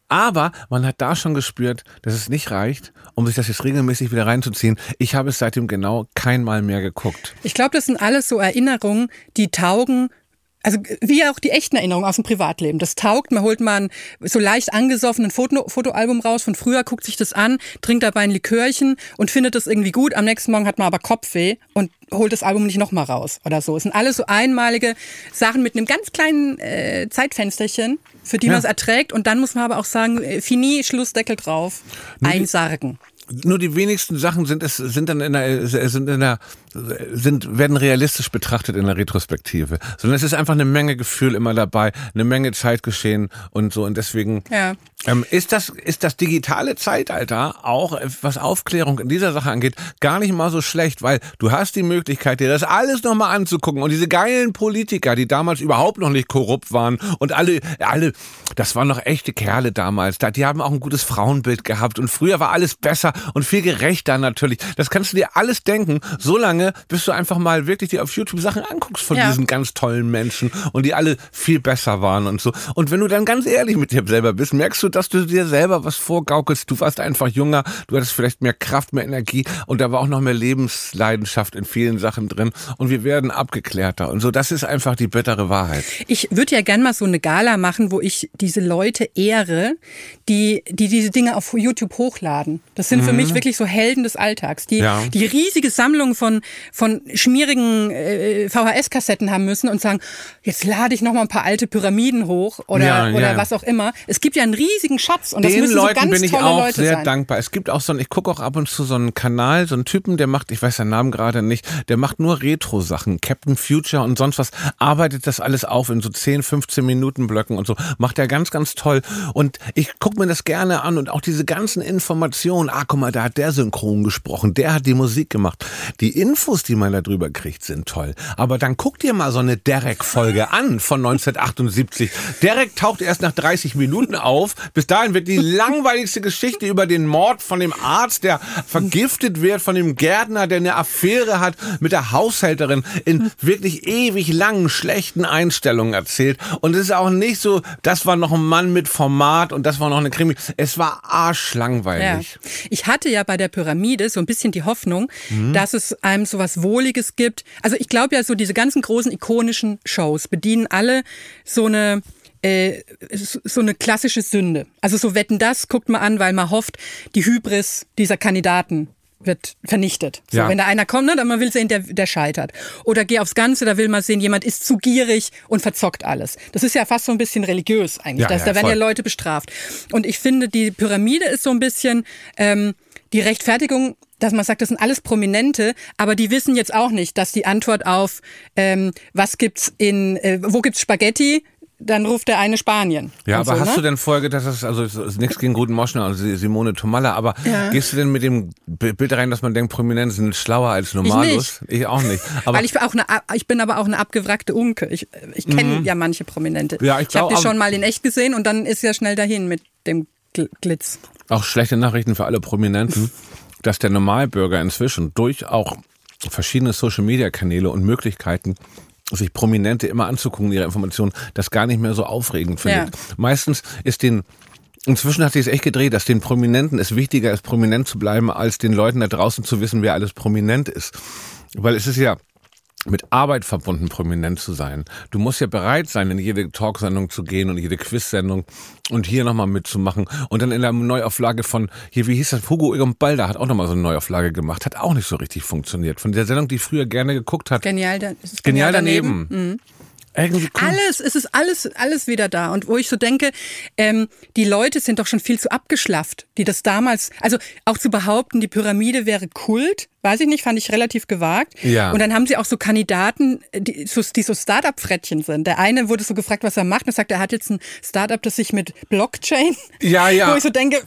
Aber man hat da schon gespürt, dass es nicht reicht, um sich das jetzt regelmäßig wieder reinzuziehen. Ich habe es seitdem genau kein Mal mehr geguckt. Ich glaube, das sind alles so Erinnerungen, die taugen. Also wie auch die echten Erinnerungen aus dem Privatleben. Das taugt, man holt mal ein so leicht angesoffenen Foto, Fotoalbum raus von früher, guckt sich das an, trinkt dabei ein Likörchen und findet das irgendwie gut. Am nächsten Morgen hat man aber Kopfweh und holt das Album nicht nochmal raus oder so. Es sind alles so einmalige Sachen mit einem ganz kleinen äh, Zeitfensterchen, für die Ja. man es erträgt. Und dann muss man aber auch sagen, äh, fini, Schlussdeckel drauf, einsargen. Nur die wenigsten Sachen sind es sind dann in der sind in der sind werden realistisch betrachtet in der Retrospektive, sondern es ist einfach eine Menge Gefühl immer dabei, eine Menge Zeitgeschehen und so und deswegen Ja. ähm, ist das ist das digitale Zeitalter auch äh, was Aufklärung in dieser Sache angeht gar nicht mal so schlecht, weil du hast die Möglichkeit dir das alles noch mal anzugucken und diese geilen Politiker, die damals überhaupt noch nicht korrupt waren und alle alle das waren noch echte Kerle damals, da die haben auch ein gutes Frauenbild gehabt und früher war alles besser und viel gerechter natürlich. Das kannst du dir alles denken, solange bis du einfach mal wirklich dir auf YouTube Sachen anguckst von Ja. diesen ganz tollen Menschen und die alle viel besser waren und so. Und wenn du dann ganz ehrlich mit dir selber bist, merkst du, dass du dir selber was vorgaukelst. Du warst einfach jünger, du hattest vielleicht mehr Kraft, mehr Energie und da war auch noch mehr Lebensleidenschaft in vielen Sachen drin und wir werden abgeklärter und so. Das ist einfach die bittere Wahrheit. Ich würde ja gern mal so eine Gala machen, wo ich diese Leute ehre, die, die diese Dinge auf YouTube hochladen. Das sind für Mhm. mich wirklich so Helden des Alltags, die Ja. die riesige Sammlung von, von schmierigen äh, VHS-Kassetten haben müssen und sagen, jetzt lade ich noch mal ein paar alte Pyramiden hoch oder, Ja, oder ja. was auch immer. Es gibt ja einen riesigen Schatz und das Den müssen Leuten so ganz bin ich auch Leute sehr sein. dankbar. Es gibt auch so einen, ich gucke auch ab und zu so einen Kanal, so einen Typen, der macht, ich weiß seinen Namen gerade nicht, der macht nur Retro-Sachen, Captain Future und sonst was, arbeitet das alles auf in so 10, 15 Minuten Blöcken und so. Macht er ganz, ganz toll. Und ich gucke mir das gerne an und auch diese ganzen Informationen, ah, guck mal, da hat der synchron gesprochen, der hat die Musik gemacht. Die Infos, die man da drüber kriegt, sind toll. Aber dann guck dir mal so eine Derek-Folge an von 1978. Derek taucht erst nach 30 Minuten auf. Bis dahin wird die langweiligste Geschichte über den Mord von dem Arzt, der vergiftet wird, von dem Gärtner, der eine Affäre hat mit der Haushälterin, in wirklich ewig langen, schlechten Einstellungen erzählt. Und es ist auch nicht so, das war noch ein Mann mit Format und das war noch eine Krimi. Es war arschlangweilig. Ja. Ich hatte ja bei der Pyramide so ein bisschen die Hoffnung, Mhm. dass es einem so was Wohliges gibt. Also ich glaube ja, so diese ganzen großen ikonischen Shows bedienen alle so eine äh, so eine klassische Sünde. Also so wetten das guckt man an, weil man hofft, die Hybris dieser Kandidaten wird vernichtet. So, Ja. Wenn da einer kommt, ne, dann man will sehen, der, der scheitert. Oder geh aufs Ganze, da will man sehen, jemand ist zu gierig und verzockt alles. Das ist ja fast so ein bisschen religiös eigentlich. Ja, das, ja, da werden voll. ja Leute bestraft. Und ich finde, die Pyramide ist so ein bisschen ähm, die Rechtfertigung, dass man sagt, das sind alles Prominente, aber die wissen jetzt auch nicht, dass die Antwort auf ähm, was gibt's in, äh, wo gibt's Spaghetti, dann ruft der eine Spanien. Ja, Und aber so, hast ne? du denn Folge, dass das, also es ist nichts gegen guten Moschner, also Simone Tomalla, aber Ja. gehst du denn mit dem Bild rein, dass man denkt, Prominente sind schlauer als Normalus? Ich, auch nicht. (laughs) Aber Weil ich, bin auch eine, ich bin aber auch eine abgewrackte Unke. Ich, ich kenne Mhm. ja manche Prominente. Ja, ich ich habe die schon mal in echt gesehen und dann ist ja schnell dahin mit dem Gl Glitz. auch schlechte Nachrichten für alle Prominenten, (laughs) dass der Normalbürger inzwischen durch auch verschiedene Social-Media-Kanäle und Möglichkeiten sich Prominente immer anzugucken, ihre Informationen, das gar nicht mehr so aufregend findet. Ja. Meistens ist den Inzwischen hat sich es echt gedreht, dass den Prominenten es wichtiger ist, prominent zu bleiben, als den Leuten da draußen zu wissen, wer alles prominent ist. Weil es ist ja mit Arbeit verbunden, prominent zu sein. Du musst ja bereit sein, in jede Talksendung zu gehen und jede Quizsendung und hier nochmal mitzumachen. Und dann in der Neuauflage von, hier, wie hieß das, Hugo Egon Balder hat auch nochmal so eine Neuauflage gemacht, hat auch nicht so richtig funktioniert. Von der Sendung, die ich früher gerne geguckt hat. Genial, da, ist Genial daneben. Mhm. Irgendwie cool. Alles, es ist alles, alles wieder da. Und wo ich so denke, ähm, die Leute sind doch schon viel zu abgeschlafft, die das damals, also auch zu behaupten, die Pyramide wäre Kult, weiß ich nicht, fand ich relativ gewagt. Ja. Und dann haben sie auch so Kandidaten, die so, die so Start-up-Frettchen sind. Der eine wurde so gefragt, was er macht, und er sagt, er hat jetzt ein Start-up, das sich mit Blockchain, Ja, ja. (laughs) wo ich so denke,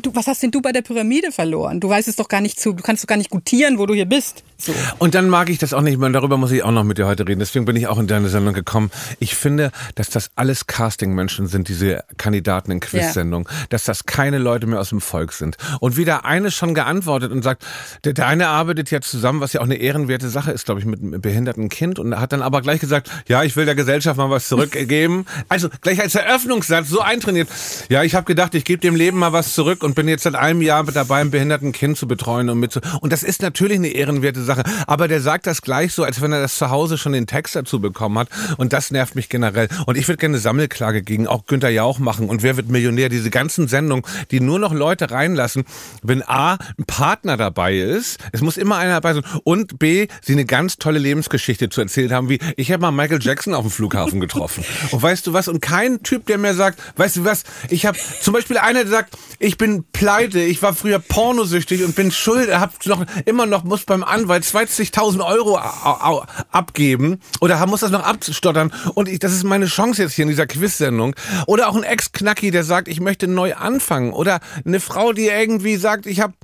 du, was hast denn du bei der Pyramide verloren? Du weißt es doch gar nicht zu, du kannst doch gar nicht gutieren, wo du hier bist. So. Und dann mag ich das auch nicht mehr. Und darüber muss ich auch noch mit dir heute reden. Deswegen bin ich auch in deine Sendung gekommen. Ich finde, dass das alles Casting-Menschen sind, diese Kandidaten in Quiz-Sendungen. Dass das keine Leute mehr aus dem Volk sind. Und wie der eine schon geantwortet und sagt, der, der eine arbeitet ja zusammen, was ja auch eine ehrenwerte Sache ist, glaube ich, mit einem behinderten Kind. Und hat dann aber gleich gesagt, ja, ich will der Gesellschaft mal was zurückgeben. (laughs) Also gleich als Eröffnungssatz so eintrainiert. Ja, ich habe gedacht, ich gebe dem Leben mal was zurück und bin jetzt seit einem Jahr dabei, ein behinderten Kind zu betreuen und mit zu Und das ist natürlich eine ehrenwerte Sache. Aber der sagt das gleich so, als wenn er das zu Hause schon den Text dazu bekommen hat. Und das nervt mich generell. Und ich würde gerne eine Sammelklage gegen auch Günther Jauch machen. Und wer wird Millionär? Diese ganzen Sendungen, die nur noch Leute reinlassen, wenn A, ein Partner dabei ist. Es muss immer einer dabei sein. Und B, sie eine ganz tolle Lebensgeschichte zu erzählen haben, wie ich habe mal Michael Jackson auf dem Flughafen (laughs) getroffen. Und weißt du was? Und kein Typ, der mir sagt, weißt du was? Ich habe zum Beispiel einer, der sagt, ich bin pleite, ich war früher pornosüchtig und bin schuld, hab noch immer noch muss beim Anwalt 20.000 Euro abgeben oder muss das noch abstottern und ich, das ist meine Chance jetzt hier in dieser Quiz-Sendung. Oder auch ein Ex-Knacki, der sagt, ich möchte neu anfangen oder eine Frau, die irgendwie sagt, ich habe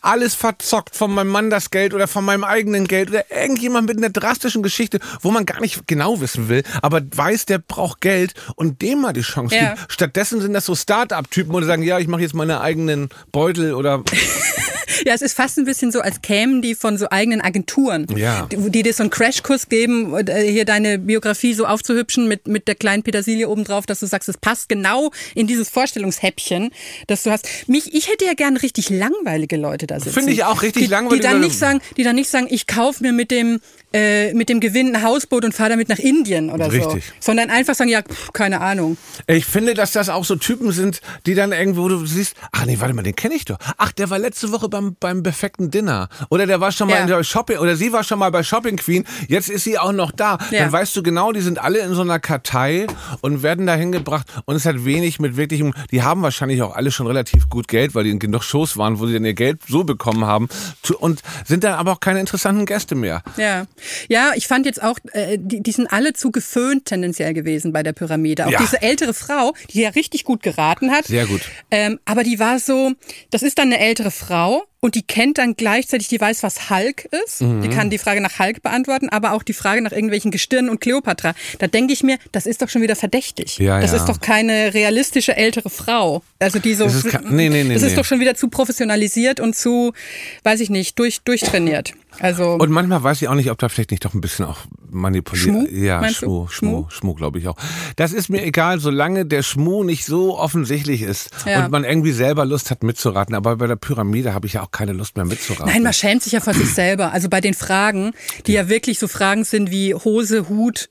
alles verzockt von meinem Mann das Geld oder von meinem eigenen Geld oder irgendjemand mit einer drastischen Geschichte, wo man gar nicht genau wissen will, aber weiß, der braucht Geld und dem mal die Chance Ja. gibt. Stattdessen sind das so Start-up-Typen, die sagen, ja, ich mache jetzt meine eigenen Beutel oder (laughs) Ja, es ist fast ein bisschen so, als kämen die von so eigenen Agenturen, Ja. die, die dir so einen Crashkurs geben, äh, hier deine Biografie so aufzuhübschen mit, mit der kleinen Petersilie obendrauf, dass du sagst, es passt genau in dieses Vorstellungshäppchen, das du hast. Mich, ich hätte ja gern richtig langweilige Leute da sitzen. Finde ich auch richtig die, langweilige Die dann nicht sagen, die dann nicht sagen, ich kaufe mir mit dem, äh, mit dem Gewinn ein Hausboot und fahre damit nach Indien oder Richtig. so. Sondern einfach sagen, ja, pff, keine Ahnung. Ich finde, dass das auch so Typen sind, die dann irgendwo, du siehst, ach nee, warte mal, den kenne ich doch. Ach, der war letzte Woche beim, beim perfekten Dinner. Oder der war schon mal Ja. in der Shopping, oder sie war schon mal bei Shopping Queen. Jetzt ist sie auch noch da. Ja. Dann weißt du genau, die sind alle in so einer Kartei und werden da hingebracht. Und es hat wenig mit wirklichem, die haben wahrscheinlich auch alle schon relativ gut Geld, weil die in genug Shows waren, wo sie dann ihr Geld so bekommen haben. Und sind dann aber auch keine interessanten Gäste mehr. Ja, ja, ich fand jetzt auch, äh, die, die sind alle zu geföhnt tendenziell gewesen bei der Pyramide. Auch Ja. diese ältere Frau, die ja richtig gut geraten hat. Sehr gut. Ähm, aber die war so, das ist dann eine ältere Frau und die kennt dann gleichzeitig, die weiß, was Hulk ist. Mhm. Die kann die Frage nach Hulk beantworten, aber auch die Frage nach irgendwelchen Gestirnen und Kleopatra. Da denke ich mir, das ist doch schon wieder verdächtig. Ja, das ja. ist doch keine realistische ältere Frau. Also die so, Das ist nee, nee, nee, das ist doch schon wieder zu professionalisiert und zu, weiß ich nicht, durch, durchtrainiert. Also Und manchmal weiß ich auch nicht, ob da vielleicht nicht doch ein bisschen auch manipuliert. Schmuh, Ja, Schmuh? Schmuh, Schmuh? Schmuh, glaube ich auch. Das ist mir egal, solange der Schmuh nicht so offensichtlich ist Ja. und man irgendwie selber Lust hat mitzuraten. Aber bei der Pyramide habe ich ja auch keine Lust mehr mitzuraten. Nein, man schämt sich ja vor sich selber. Also bei den Fragen, die ja wirklich so Fragen sind wie Hose, Hut,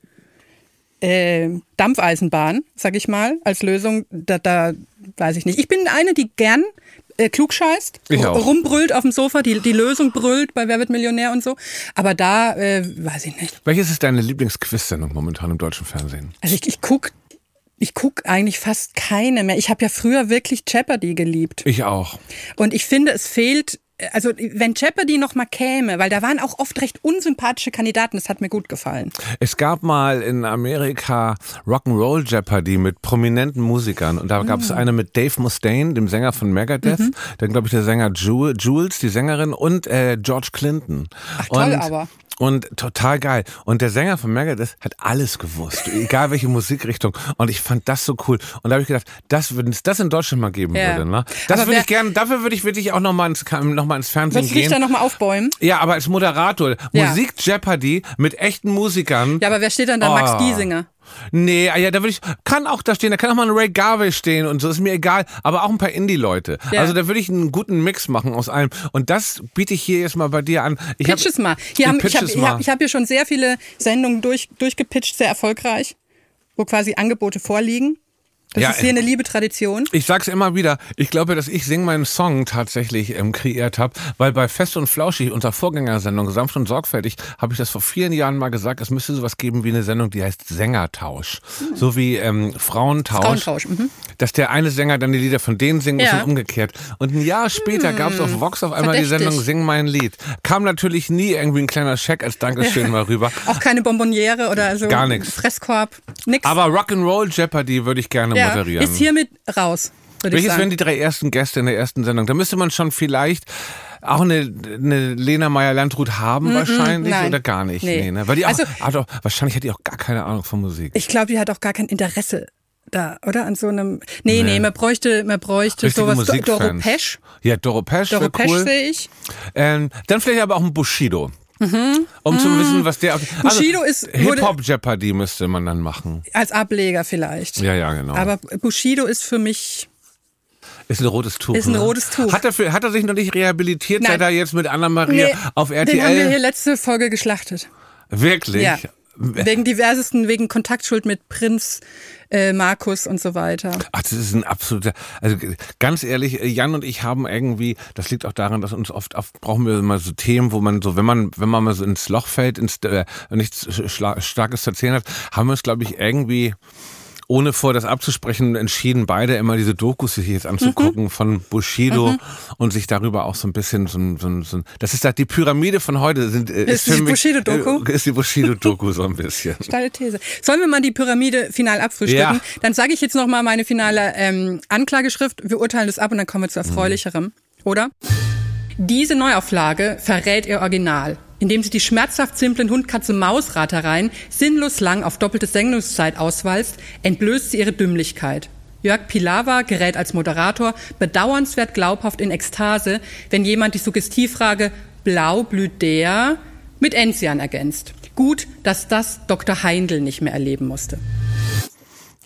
äh, Dampfeisenbahn, sag ich mal, als Lösung, da, da weiß ich nicht. Ich bin eine, die gern äh, klugscheißt, rumbrüllt auf dem Sofa, die, die Lösung brüllt bei Wer wird Millionär und so. Aber da äh, weiß ich nicht. Welches ist deine Lieblingsquiz-Sendung momentan im deutschen Fernsehen? Also ich, ich guck, ich guck eigentlich fast keine mehr. Ich habe ja früher wirklich Jeopardy geliebt. Ich auch. Und ich finde, es fehlt, also wenn Jeopardy noch mal käme, weil da waren auch oft recht unsympathische Kandidaten, das hat mir gut gefallen. Es gab mal in Amerika Rock'n'Roll Jeopardy mit prominenten Musikern und da gab Ah. es eine mit Dave Mustaine, dem Sänger von Megadeth, Mhm. dann glaube ich der Sänger Ju- Jules, die Sängerin und äh, George Clinton. Ach, toll und, aber. Und total geil. Und der Sänger von Megadeth hat alles gewusst, egal welche Musikrichtung. Und ich fand das so cool. Und da habe ich gedacht, das, wenn es das in Deutschland mal geben Ja. würde, ne? Das würde ich gerne, dafür würde ich wirklich auch noch mal ins, noch mal ins Fernsehen Willst du dich gehen. da noch mal aufbäumen? ja, aber als Moderator. Ja. Musik Jeopardy mit echten Musikern. Ja, aber wer steht dann da? Max Oh. Giesinger. Nee, ah ja, da würde ich, kann auch da stehen, da kann auch mal ein Ray Garvey stehen und so, ist mir egal, aber auch ein paar Indie-Leute. Ja. Also da würde ich einen guten Mix machen aus allem. Und das biete ich hier jetzt mal bei dir an. Ich hab- Pitch es mal. Hier haben, ich habe hab, ich hab hier schon sehr viele Sendungen durch, durchgepitcht, sehr erfolgreich, wo quasi Angebote vorliegen. Das Ja, ist hier eine liebe Tradition. Ich sag's immer wieder, ich glaube, dass ich Sing meinen Song tatsächlich ähm, kreiert habe, weil bei Fest und Flauschig, unserer Vorgängersendung Sanft und Sorgfältig, habe ich das vor vielen Jahren mal gesagt, es müsste sowas geben wie eine Sendung, die heißt Sängertausch. So wie ähm, Frauentausch. Frauentausch. Mhm. Dass der eine Sänger dann die Lieder von denen singt Ja. und umgekehrt. Und ein Jahr später gab's auf Vox auf einmal die verdächtig. Sendung Sing mein Lied. Kam natürlich nie irgendwie ein kleiner Scheck als Dankeschön mal rüber. Auch keine Bonbonniere oder so. Gar nix. Fresskorb. Nix. Aber Rock'n'Roll Jeopardy würde ich gerne ja, moderieren. ist hiermit raus, Welches wären die drei ersten Gäste in der ersten Sendung? Da müsste man schon vielleicht auch eine, eine Lena Meyer-Landrut haben wahrscheinlich nein. oder gar nicht. Nee. Nee. ne? Weil die auch, Also- hat auch, wahrscheinlich hat die auch gar keine Ahnung von Musik. Ich glaube, die hat auch gar kein Interesse da, oder? An so einem. Nee, nee, man bräuchte, man bräuchte Richtige sowas. Do- Doro Musikfans. Pesch. Ja, Doro Pesch Doro Pesch cool. sehe ich. Ähm, dann vielleicht aber auch ein Bushido. Um zu wissen, was der... Mhm. Bushido ist- wurde- Hip-Hop-Jeopardy müsste man dann machen. Als Ableger vielleicht. Ja, ja, genau. Aber Bushido ist für mich. ist ein rotes Tuch. Ist ein ne? rotes Tuch. Hat er, für, hat er sich noch nicht rehabilitiert, Nein. seit er jetzt mit Anna-Maria Nee, auf Den haben wir hier RTL... letzte Folge geschlachtet. Wirklich? Ja. Wegen diversesten, wegen Kontaktschuld mit Prinz, äh, Markus und so weiter. Ach, das ist ein absoluter, also ganz ehrlich, Jan und ich haben irgendwie, das liegt auch daran, dass uns oft, oft brauchen wir immer so Themen, wo man so, wenn man, wenn man mal so ins Loch fällt, ins, äh, nichts Starkes zu erzählen hat, haben wir uns, glaube ich, irgendwie ohne vor das abzusprechen, entschieden, beide immer diese Dokus sich jetzt anzugucken von Bushido und sich darüber auch so ein bisschen so ein, so ein, so ein das ist da die Pyramide von heute sind äh, Ist die für mich- Bushido-Doku? äh, ist die Bushido-Doku so ein bisschen. (laughs) Steile These. Sollen wir mal die Pyramide final abfrühstücken? Ja. Dann sage ich jetzt noch mal meine finale ähm, Anklageschrift. Wir urteilen das ab und dann kommen wir zu erfreulicherem, oder? Diese Neuauflage verrät ihr Original, indem sie die schmerzhaft simplen Hund-Katze-Maus-Ratereien sinnlos lang auf doppelte Sendungszeit auswalzt, entblößt sie ihre Dümmlichkeit. Jörg Pilawa gerät als Moderator bedauernswert glaubhaft in Ekstase, wenn jemand die Suggestivfrage Blau blüht der mit Enzian ergänzt. Gut, dass das Dr. Heindl nicht mehr erleben musste.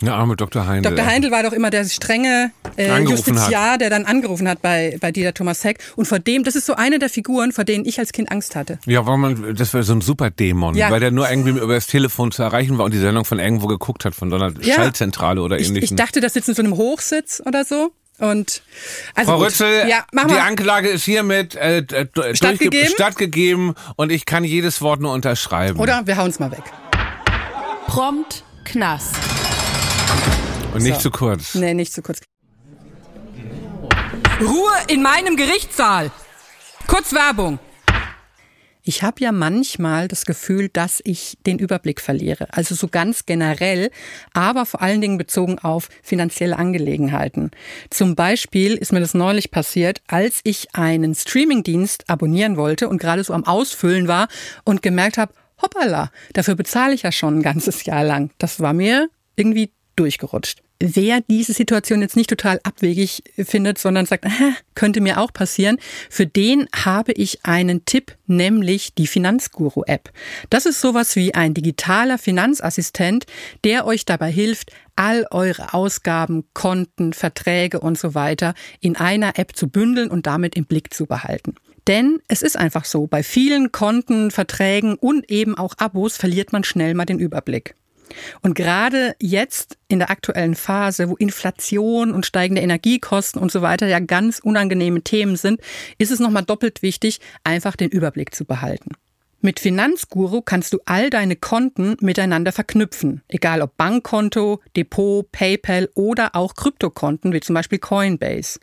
Der arme Dr. Heindl. Dr. Heindl war doch immer der strenge äh, Justiziar, der dann angerufen hat bei, bei Dieter Thomas Heck. Und vor dem, das ist so eine der Figuren, vor denen ich als Kind Angst hatte. Ja, weil man, das war so ein Superdämon, Ja. weil der nur irgendwie über das Telefon zu erreichen war und die Sendung von irgendwo geguckt hat, von so einer Ja. Schallzentrale oder Ich, ähnlichem. ich dachte, das sitzt in so einem Hochsitz oder so. Und also Frau. Rützel, ja, mach die mal. Anklage ist hiermit äh, d- Stattgegeben? stattgegeben und ich kann jedes Wort nur unterschreiben. Oder wir hauen's mal weg. Prompt Knast. Und nicht zu kurz. Nee, nicht zu kurz. Ruhe in meinem Gerichtssaal. Kurz Werbung. Ich habe ja manchmal das Gefühl, dass ich den Überblick verliere. Also so ganz generell, aber vor allen Dingen bezogen auf finanzielle Angelegenheiten. Zum Beispiel ist mir das neulich passiert, als ich einen Streamingdienst abonnieren wollte und gerade so am Ausfüllen war und gemerkt habe, hoppala, dafür bezahle ich ja schon ein ganzes Jahr lang. Das war mir irgendwie durchgerutscht. Wer diese Situation jetzt nicht total abwegig findet, sondern sagt, "Hä, könnte mir auch passieren, für den habe ich einen Tipp, nämlich die Finanzguru-App. Das ist sowas wie ein digitaler Finanzassistent, der euch dabei hilft, all eure Ausgaben, Konten, Verträge und so weiter in einer App zu bündeln und damit im Blick zu behalten. Denn es ist einfach so, bei vielen Konten, Verträgen und eben auch Abos verliert man schnell mal den Überblick. Und gerade jetzt in der aktuellen Phase, wo Inflation und steigende Energiekosten und so weiter ja ganz unangenehme Themen sind, ist es nochmal doppelt wichtig, einfach den Überblick zu behalten. Mit Finanzguru kannst du all deine Konten miteinander verknüpfen, egal ob Bankkonto, Depot, PayPal oder auch Kryptokonten wie zum Beispiel Coinbase.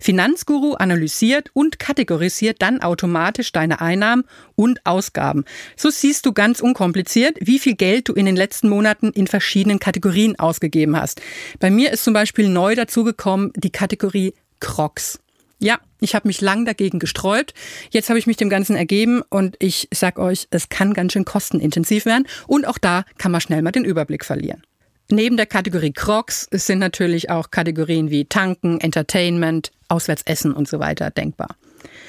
Finanzguru analysiert und kategorisiert dann automatisch deine Einnahmen und Ausgaben. So siehst du ganz unkompliziert, wie viel Geld du in den letzten Monaten in verschiedenen Kategorien ausgegeben hast. Bei mir ist zum Beispiel neu dazugekommen die Kategorie Crocs. Ja, ich habe mich lang dagegen gesträubt. Jetzt habe ich mich dem Ganzen ergeben und ich sag euch, es kann ganz schön kostenintensiv werden und auch da kann man schnell mal den Überblick verlieren. Neben der Kategorie Crocs sind natürlich auch Kategorien wie Tanken, Entertainment, Auswärtsessen und so weiter denkbar.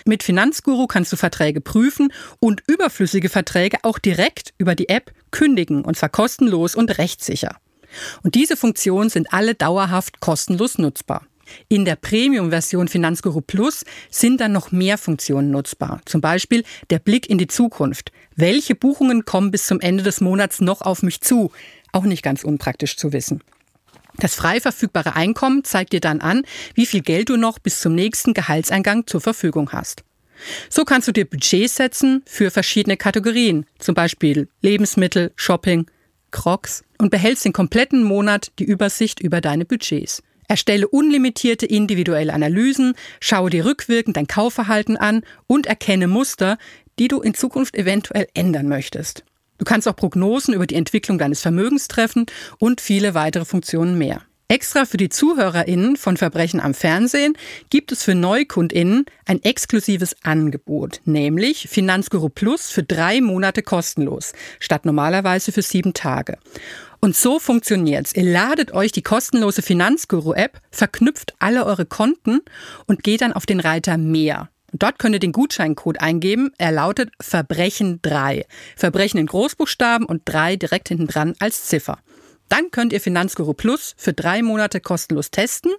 Mit Finanzguru kannst du Verträge prüfen und überflüssige Verträge auch direkt über die App kündigen, und zwar kostenlos und rechtssicher. Und diese Funktionen sind alle dauerhaft kostenlos nutzbar. In der Premium-Version Finanzguru Plus sind dann noch mehr Funktionen nutzbar. Zum Beispiel der Blick in die Zukunft. Welche Buchungen kommen bis zum Ende des Monats noch auf mich zu? Auch nicht ganz unpraktisch zu wissen. Das frei verfügbare Einkommen zeigt dir dann an, wie viel Geld du noch bis zum nächsten Gehaltseingang zur Verfügung hast. So kannst du dir Budgets setzen für verschiedene Kategorien, zum Beispiel Lebensmittel, Shopping, Crocs und behältst den kompletten Monat die Übersicht über deine Budgets. Erstelle unlimitierte individuelle Analysen, schaue dir rückwirkend dein Kaufverhalten an und erkenne Muster, die du in Zukunft eventuell ändern möchtest. Du kannst auch Prognosen über die Entwicklung deines Vermögens treffen und viele weitere Funktionen mehr. Extra für die ZuhörerInnen von Verbrechen am Fernsehen gibt es für NeukundInnen ein exklusives Angebot, nämlich Finanzguru Plus für drei Monate kostenlos, statt normalerweise für sieben Tage. Und so funktioniert's. Ihr ladet euch die kostenlose Finanzguru-App, verknüpft alle eure Konten und geht dann auf den Reiter Mehr. Und dort könnt ihr den Gutscheincode eingeben. Er lautet Verbrechen 3. Verbrechen in Großbuchstaben und 3 direkt hinten dran als Ziffer. Dann könnt ihr Finanzguru Plus für drei Monate kostenlos testen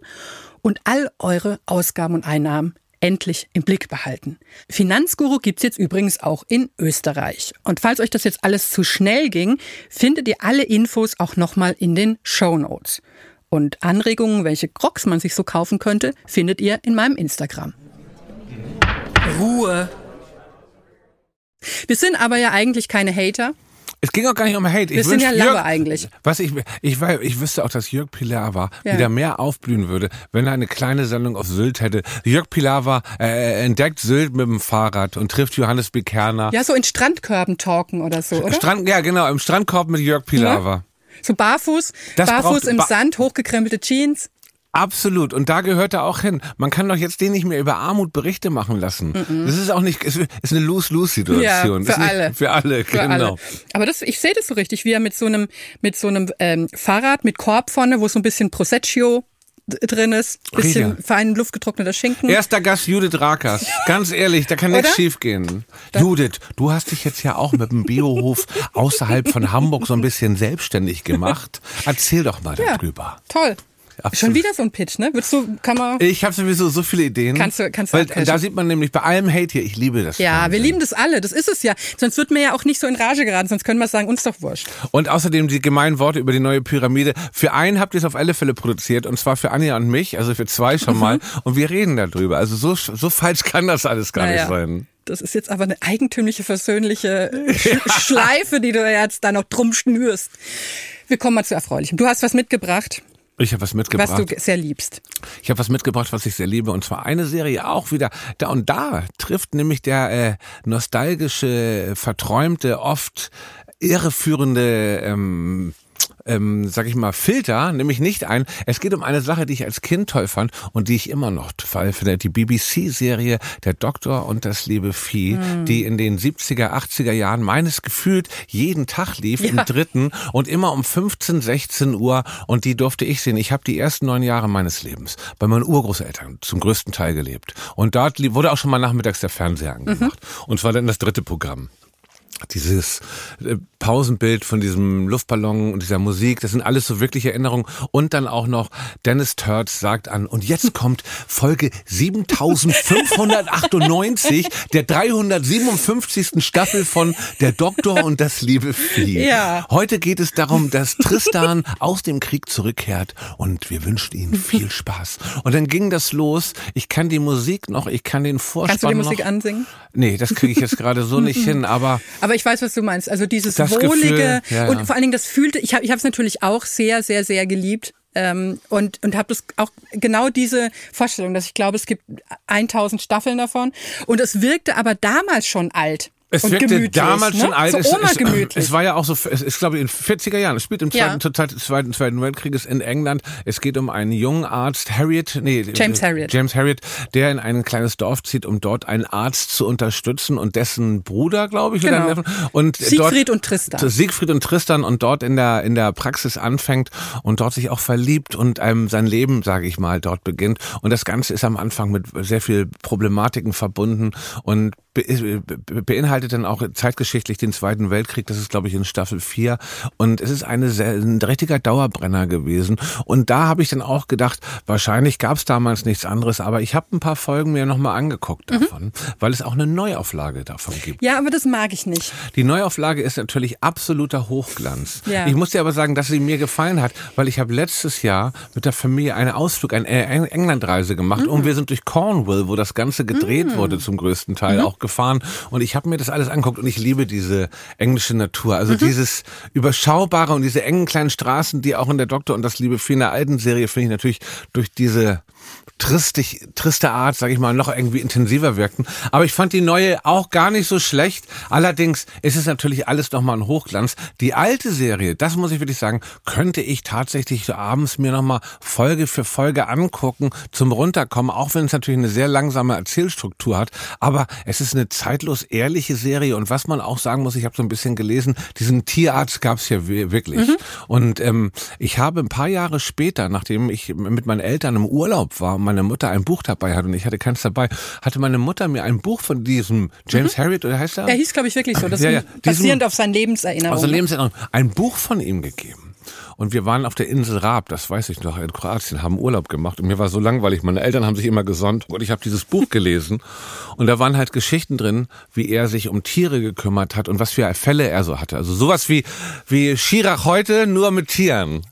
und all eure Ausgaben und Einnahmen endlich im Blick behalten. Finanzguru gibt's jetzt übrigens auch in Österreich. Und falls euch das jetzt alles zu schnell ging, findet ihr alle Infos auch nochmal in den Show Notes. Und Anregungen, welche Crocs man sich so kaufen könnte, findet ihr in meinem Instagram. Ruhe. Wir sind aber ja eigentlich keine Hater. Es ging auch gar nicht um Hate. Wir ich sind ja Jörg- eigentlich. Was ich, ich, war, ich wüsste auch, dass Jörg Pilawa Ja. wieder mehr aufblühen würde, wenn er eine kleine Sendung auf Sylt hätte. Jörg Pilawa äh, entdeckt Sylt mit dem Fahrrad und trifft Johannes B. Kerner. Ja, so in Strandkörben talken oder so, oder? Strand, ja, genau, im Strandkorb mit Jörg Pilawa. So barfuß, Das barfuß braucht- im ba- Sand, hochgekrempelte Jeans. Absolut. Und da gehört er auch hin. Man kann doch jetzt den nicht mehr über Armut Berichte machen lassen. Das ist auch nicht, es ist eine Lose-Lose-Situation. Ja, für nicht- alle. Für alle, Für genau. alle. Aber das, ich sehe das so richtig, wie er mit so einem, mit so einem ähm, Fahrrad mit Korb vorne, wo so ein bisschen Proseccio drin ist, bisschen Riecher. fein luftgetrockneter Schinken. Erster Gast Judith Rakers. Ganz ehrlich, da kann nichts Oder? schief gehen. Judith, du hast dich jetzt ja auch mit dem Biohof außerhalb von Hamburg so ein bisschen selbstständig gemacht. Erzähl doch mal Ja. darüber. Toll. Absolut. Schon wieder so ein Pitch, ne? Würdest du, kann man. Ich habe sowieso so viele Ideen. Kannst du- kannst du Weil, abcashen. Da sieht man nämlich bei allem Hate hier, ich liebe das. Ja, wir Fernsehen. lieben das alle. Das ist es ja. Sonst wird mir ja auch nicht so in Rage geraten. Sonst können wir sagen, uns doch wurscht. Und außerdem die gemeinen Worte über die neue Pyramide. Für einen habt ihr es auf alle Fälle produziert und zwar für Anja und mich, also für zwei schon mal. Und wir reden darüber. Also so, so falsch kann das alles gar Naja. nicht sein. Das ist jetzt aber eine eigentümliche, versöhnliche (laughs) Sch Schleife, die du jetzt da noch drum schnürst. Wir kommen mal zu Erfreulichem. Du hast was mitgebracht, Ich habe was mitgebracht. was du sehr liebst. Ich habe was mitgebracht, was ich sehr liebe, und zwar eine Serie auch wieder. Da und da trifft nämlich der äh, nostalgische, verträumte, oft irreführende ähm, ähm, sag ich mal, Filter, nämlich nicht ein. Es geht um eine Sache, die ich als Kind toll fand und die ich immer noch toll finde. Die BBC-Serie Der Doktor und das liebe Vieh, Hm. die in den 70er, 80er Jahren meines gefühlt jeden Tag lief im dritten und immer um 15, 16 Uhr und die durfte ich sehen. Ich habe die ersten neun Jahre meines Lebens bei meinen Urgroßeltern zum größten Teil gelebt. Und dort wurde auch schon mal nachmittags der Fernseher angemacht. Und zwar dann das dritte Programm dieses äh, Pausenbild von diesem Luftballon und dieser Musik, das sind alles so wirkliche Erinnerungen. Und dann auch noch Dennis Turtz sagt an, und jetzt kommt Folge 7598 (laughs) der 357. Staffel von Der Doktor und das liebe Vieh. Ja. Heute geht es darum, dass Tristan aus dem Krieg zurückkehrt und wir wünschen ihm viel Spaß. Und dann ging das los. Ich kann die Musik noch, ich kann den Vorspann Kannst du die Musik noch. ansingen? Nee, das kriege ich jetzt gerade so nicht (laughs) hin, aber Aber ich weiß, was du meinst. Also dieses Das wohlige Gefühl, ja. und vor allen Dingen das fühlte, ich habe ich es natürlich auch sehr, sehr, sehr geliebt. Ähm, und und habe das auch genau diese Vorstellung, dass ich glaube, es gibt 1000 Staffeln davon und es wirkte aber damals schon alt. Es und wirkte damals ne? schon alt. So es, es, es war ja auch so, es ist glaube ich in 40er Jahren. Es spielt im Ja. zweiten, Zeit des zweiten, zweiten Weltkrieges in England. Es geht um einen jungen Arzt, Harriet, nee, James Harriet. James Harriet, der in ein kleines Dorf zieht, um dort einen Arzt zu unterstützen und dessen Bruder, glaube ich, Genau. Und Siegfried dort, und Tristan. Siegfried und Tristan und dort in der in der Praxis anfängt und dort sich auch verliebt und einem sein Leben, sage ich mal, dort beginnt. Und das Ganze ist am Anfang mit sehr viel Problematiken verbunden und beinhaltet dann auch zeitgeschichtlich den Zweiten Weltkrieg. Das ist, glaube ich, in Staffel 4. Und es ist eine sehr, ein richtiger Dauerbrenner gewesen. Und da habe ich dann auch gedacht, wahrscheinlich gab es damals nichts anderes, aber ich habe ein paar Folgen mir nochmal angeguckt Mhm. davon, weil es auch eine Neuauflage davon gibt. Ja, aber das mag ich nicht. Die Neuauflage ist natürlich absoluter Hochglanz. Ja. Ich muss dir aber sagen, dass sie mir gefallen hat, weil ich habe letztes Jahr mit der Familie einen Ausflug, eine Eng- Englandreise gemacht Mhm. und wir sind durch Cornwall, wo das Ganze gedreht wurde zum größten Mhm. Teil, auch gefahren und ich habe mir das alles angeguckt und ich liebe diese englische Natur. Also Mhm. dieses überschaubare und diese engen kleinen Straßen, die auch in der Doktor und das Liebe der alten Serie finde ich natürlich durch diese tristig, triste Art, sage ich mal, noch irgendwie intensiver wirkten. Aber ich fand die neue auch gar nicht so schlecht. Allerdings ist es natürlich alles nochmal ein Hochglanz. Die alte Serie, das muss ich wirklich sagen, könnte ich tatsächlich so abends mir nochmal Folge für Folge angucken, zum Runterkommen, auch wenn es natürlich eine sehr langsame Erzählstruktur hat. Aber es ist eine zeitlos ehrliche Serie und was man auch sagen muss, ich habe so ein bisschen gelesen, diesen Tierarzt gab es ja wir- wirklich. Und ähm, ich habe ein paar Jahre später, nachdem ich mit meinen Eltern im Urlaub war und meine Mutter ein Buch dabei hatte und ich hatte keins dabei, hatte meine Mutter mir ein Buch von diesem James Harriet, oder heißt er? Er hieß, glaube ich, wirklich so. Das Ja, ja. basierend auf seinen Lebenserinnerungen. Also Lebenserinnerung, ein Buch von ihm gegeben. Und wir waren auf der Insel Raab, das weiß ich noch, in Kroatien, haben Urlaub gemacht. Und mir war so langweilig. Meine Eltern haben sich immer gesonnt. Und ich habe dieses Buch (laughs) gelesen. Und da waren halt Geschichten drin, wie er sich um Tiere gekümmert hat und was für Fälle er so hatte. Also sowas wie, wie Schirach heute, nur mit Tieren.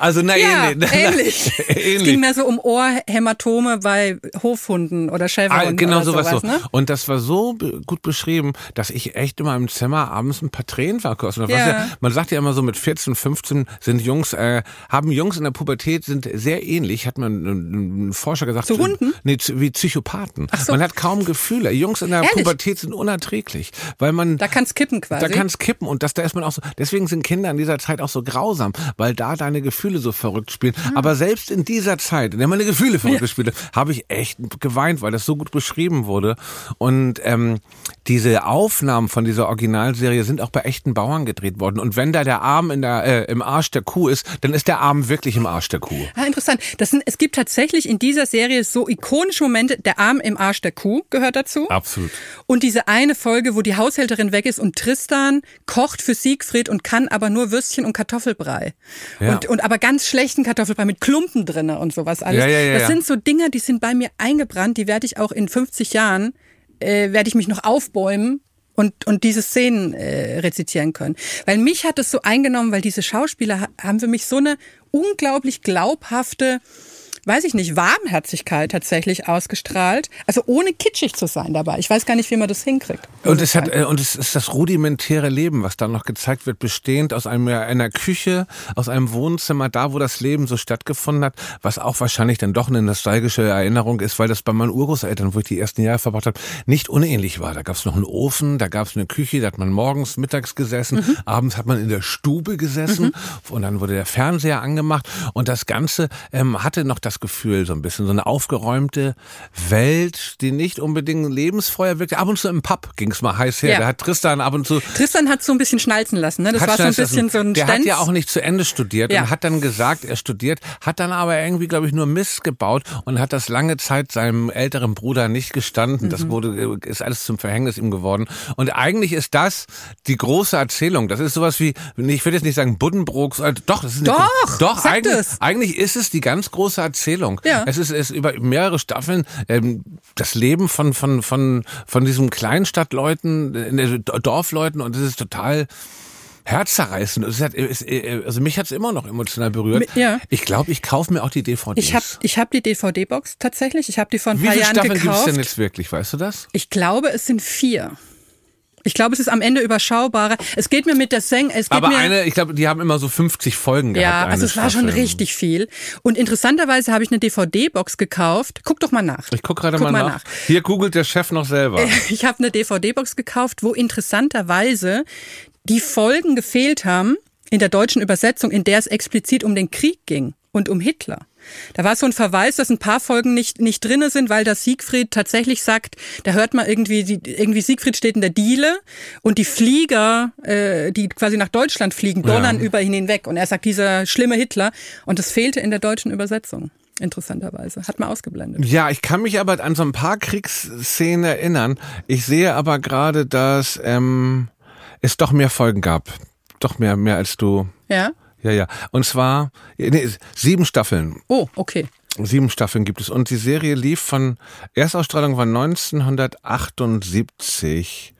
Also na ja, ähnlich. (laughs) ähnlich. Es ähnlich. ging mehr so um Ohrhämatome bei Hofhunden oder Ah, Schäferhunden genau oder sowas, sowas, so. ne? Und das war so gut beschrieben, dass ich echt immer im Zimmer abends ein paar Tränen verkosten. Was Ja. Ja, man sagt ja immer so mit 14, 15 sind Jungs, äh, haben Jungs in der Pubertät sind sehr ähnlich, hat man ein, ein Forscher gesagt. Zu Hunden? Nee, wie Psychopathen. Ach so. Man hat kaum Gefühle. Jungs in der Ehrlich? Pubertät sind unerträglich, weil man Da kann's kippen quasi. da kann es kippen und das, da ist man auch so. Deswegen sind Kinder in dieser Zeit auch so grausam, weil da deine Gefühle so verrückt spielen. Ah. Aber selbst in dieser Zeit, in der meine Gefühle verrückt gespielt haben, habe ich echt geweint, weil das so gut beschrieben wurde. Und ähm, diese Aufnahmen von dieser Originalserie sind auch bei echten Bauern gedreht worden. Und wenn da der Arm in der, äh, im Arsch der Kuh ist, dann ist der Arm wirklich im Arsch der Kuh. Ah, interessant. Das sind, es gibt tatsächlich in dieser Serie so ikonische Momente. Der Arm im Arsch der Kuh gehört dazu. Absolut. Und diese eine Folge, wo die Haushälterin weg ist und Tristan kocht für Siegfried und kann aber nur Würstchen und Kartoffelbrei. Ja. Und, und aber ganz schlechten Kartoffelbrei mit Klumpen drinne und sowas alles. Ja, ja, ja, das sind so Dinger, die sind bei mir eingebrannt. Die werde ich auch in 50 Jahren, äh, werde ich mich noch aufbäumen. Und, und diese Szenen äh, rezitieren können. Weil mich hat es so eingenommen, weil diese Schauspieler ha- haben für mich so eine unglaublich glaubhafte, weiß ich nicht, Warmherzigkeit tatsächlich ausgestrahlt. Also ohne kitschig zu sein dabei. Ich weiß gar nicht, wie man das hinkriegt. Und es hat äh, und es ist das rudimentäre Leben, was da noch gezeigt wird, bestehend aus einem einer Küche, aus einem Wohnzimmer, da wo das Leben so stattgefunden hat, was auch wahrscheinlich dann doch eine nostalgische Erinnerung ist, weil das bei meinen Urgroßeltern, wo ich die ersten Jahre verbracht habe, nicht unähnlich war. Da gab es noch einen Ofen, da gab es eine Küche, da hat man morgens, mittags gesessen, abends hat man in der Stube gesessen und dann wurde der Fernseher angemacht und das Ganze ähm, hatte noch das Gefühl so ein bisschen so eine aufgeräumte Welt, die nicht unbedingt lebensfeuer wirkte. Ab und zu im Pub ging es mal heiß her. Ja. Da hat Tristan ab und zu Tristan hat so ein bisschen schnalzen lassen. Ne? Das hat war so ein bisschen lassen. so ein Der hat Stenz. ja auch nicht zu Ende studiert Ja. und hat dann gesagt, er studiert, hat dann aber irgendwie, glaube ich, nur Mist gebaut und hat das lange Zeit seinem älteren Bruder nicht gestanden. Das Mhm. wurde, ist alles zum Verhängnis ihm geworden. Und eigentlich ist das die große Erzählung. Das ist sowas wie, ich würde jetzt nicht sagen Buddenbrooks, äh, doch, das ist eine, Doch, doch, eigentlich, eigentlich ist es die ganz große Erzählung. Ja. Es ist, es ist über mehrere Staffeln ähm, das Leben von von von von diesen Kleinstadtleuten, äh, Dorfleuten und es ist total herzzerreißend. Hat, es, äh, also mich hat es immer noch emotional berührt. Ja. Ich glaube, ich kaufe mir auch die DVDs. ich habe ich hab die DVD-Box tatsächlich. Ich habe die vor ein Wie paar viele Jahren Staffeln gibt es denn jetzt wirklich, weißt du das? Ich glaube, es sind vier. Ich glaube, es ist am Ende überschaubarer. Es geht mir mit der Seng, es geht Aber mir eine, ich glaube, die haben immer so 50 Folgen gehabt. ja, also es war schon richtig viel. Und interessanterweise habe ich eine DVD-Box gekauft. Guck doch mal nach. Ich guck gerade mal, mal nach. nach. Hier googelt der Chef noch selber. (laughs) Ich habe eine DVD-Box gekauft, wo interessanterweise die Folgen gefehlt haben in der deutschen Übersetzung, in der es explizit um den Krieg ging und um Hitler. Da war so ein Verweis, dass ein paar Folgen nicht, nicht drinne sind, weil da Siegfried tatsächlich sagt, da hört man irgendwie, die, irgendwie Siegfried steht in der Diele und die Flieger, äh, die quasi nach Deutschland fliegen, donnern Ja. über ihn hinweg. Und er sagt, dieser schlimme Hitler. Und das fehlte in der deutschen Übersetzung. Interessanterweise. Hat man ausgeblendet. Ja, ich kann mich aber an so ein paar Kriegsszenen erinnern. Ich sehe aber gerade, dass ähm, es doch mehr Folgen gab. Doch mehr, mehr als du. Ja? Ja, ja. Und zwar nee, sieben Staffeln. Oh, okay. Sieben Staffeln gibt es. Und die Serie lief von, Erstausstrahlung war 1978.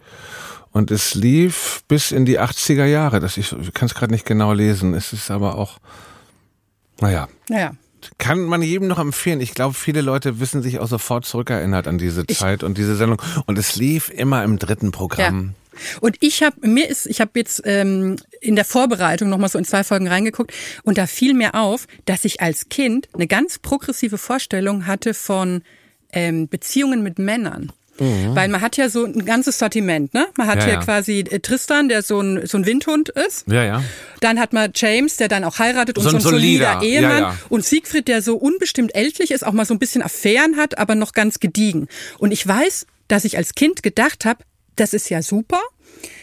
Und es lief bis in die 80er Jahre. Das ich, ich kann es gerade nicht genau lesen. Es ist aber auch, naja, Naja. Kann man jedem noch empfehlen. Ich glaube, viele Leute wissen sich auch sofort zurückerinnert an diese Zeit und diese Sendung. Und es lief immer im dritten Programm. Und ich habe mir ist, ich habe jetzt ähm, in der Vorbereitung noch mal so in zwei Folgen reingeguckt und da fiel mir auf, dass ich als Kind eine ganz progressive Vorstellung hatte von ähm, Beziehungen mit Männern. Weil man hat ja so ein ganzes Sortiment, ne? Man hat Mhm. Ja, hier ja. quasi äh, Tristan, der so ein, so ein Windhund ist. Ja, ja. Dann hat man James, der dann auch heiratet und So so ein solider solider, Ehemann. ja. Und Siegfried, der so unbestimmt ältlich ist, auch mal so ein bisschen Affären hat, aber noch ganz gediegen. Und ich weiß, dass ich als Kind gedacht habe, das ist ja super.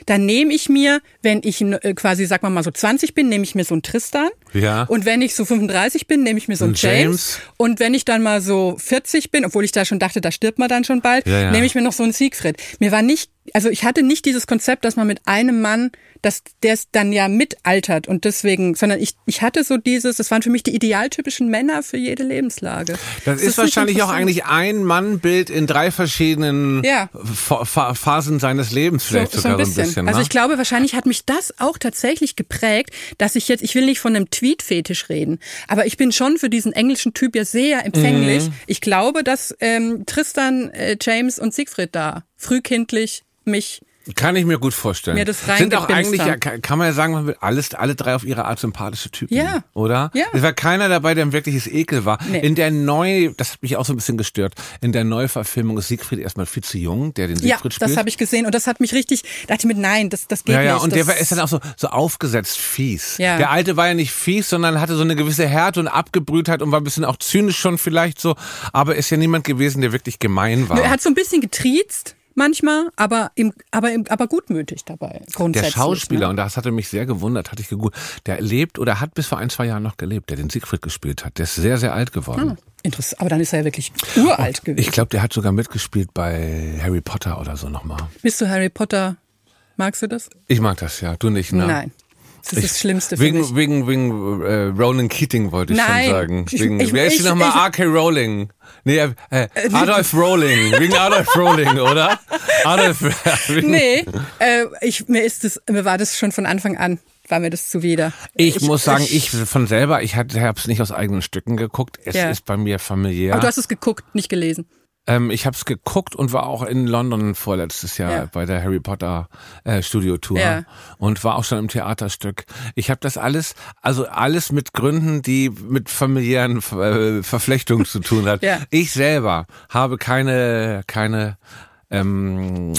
Dann nehme ich mir, wenn ich äh, quasi, sag mal mal so 20 bin, nehme ich mir so einen Tristan. Ja. Und wenn ich so 35 bin, nehme ich mir so einen Ein James. James. Und wenn ich dann mal so 40 bin, obwohl ich da schon dachte, da stirbt man dann schon bald, Ja, ja. nehme ich mir noch so einen Siegfried. Mir war nicht, also ich hatte nicht dieses Konzept, dass man mit einem Mann, dass der es dann ja mitaltert und deswegen, sondern ich, ich hatte so dieses, das waren für mich die idealtypischen Männer für jede Lebenslage. Das, ist, nicht wahrscheinlich auch eigentlich ein Mannbild in drei verschiedenen Ja. Phasen seines Lebens vielleicht so, so sogar ein bisschen. ein bisschen. also ne? ich glaube, wahrscheinlich hat mich das auch tatsächlich geprägt, dass ich jetzt, ich will nicht von einem Tweet-Fetisch reden, aber ich bin schon für diesen englischen Typ ja sehr empfänglich. Mhm. Ich glaube, dass ähm, Tristan, äh, James und Siegfried da frühkindlich mich Kann ich mir gut vorstellen. Mir das Sind auch eigentlich, ja, haben. kann man ja sagen, man will alles, alle drei auf ihre Art sympathische Typen. Ja. Oder? Ja. Es war keiner dabei, der ein wirkliches Ekel war. Nee. In der Neu, das hat mich auch so ein bisschen gestört, in der Neuverfilmung ist Siegfried erstmal viel zu jung, der den ja, Siegfried spielt. das habe ich gesehen und das hat mich richtig, da dachte ich mir, nein, das, das geht ja, ja, nicht. und der war, ist dann auch so, so aufgesetzt fies. Ja. Der alte war ja nicht fies, sondern hatte so eine gewisse Härte und Abgebrühtheit und war ein bisschen auch zynisch schon vielleicht so, aber ist ja niemand gewesen, der wirklich gemein war. er hat so ein bisschen getriezt manchmal, aber im, aber im, aber gutmütig dabei der grundsätzlich. Schauspieler, ne? und das hatte mich sehr gewundert, hatte ich gegoogelt, der lebt oder hat bis vor ein, zwei Jahren noch gelebt, der den Siegfried gespielt hat. Der ist sehr, sehr alt geworden. Interessant, aber dann ist er ja wirklich uralt gewesen. Ich glaube, der hat sogar mitgespielt bei Harry Potter oder so nochmal. Bist du Harry Potter? Magst du das? Ich mag das, ja. Du nicht, ne? Nein. Das ist Ich- das Schlimmste für wegen, mich. Wegen, wegen äh, Ronan Keating wollte ich Nein. schon sagen. Ich- Wegen, ich- wer ist ich- denn nochmal? ich- R.K. Rowling. Nee, äh, äh, Adolf Rowling. Wegen Adolf Rowling, oder? Adolf. (laughs) Nee, äh, ich, mir ist das, mir war das schon von Anfang an, war mir das zuwider. Ich, muss sagen, ich von selber, ich habe es nicht aus eigenen Stücken geguckt. Es Ja. ist bei mir familiär. Aber du hast es geguckt, nicht gelesen. Ähm, ich habe es geguckt und war auch in London vorletztes Jahr Ja. bei der Harry Potter äh, Studio Tour Ja. und war auch schon im Theaterstück. Ich habe das alles, also alles mit Gründen, die mit familiären äh, Verflechtungen zu tun hat. Ja. Ich selber habe keine keine ähm,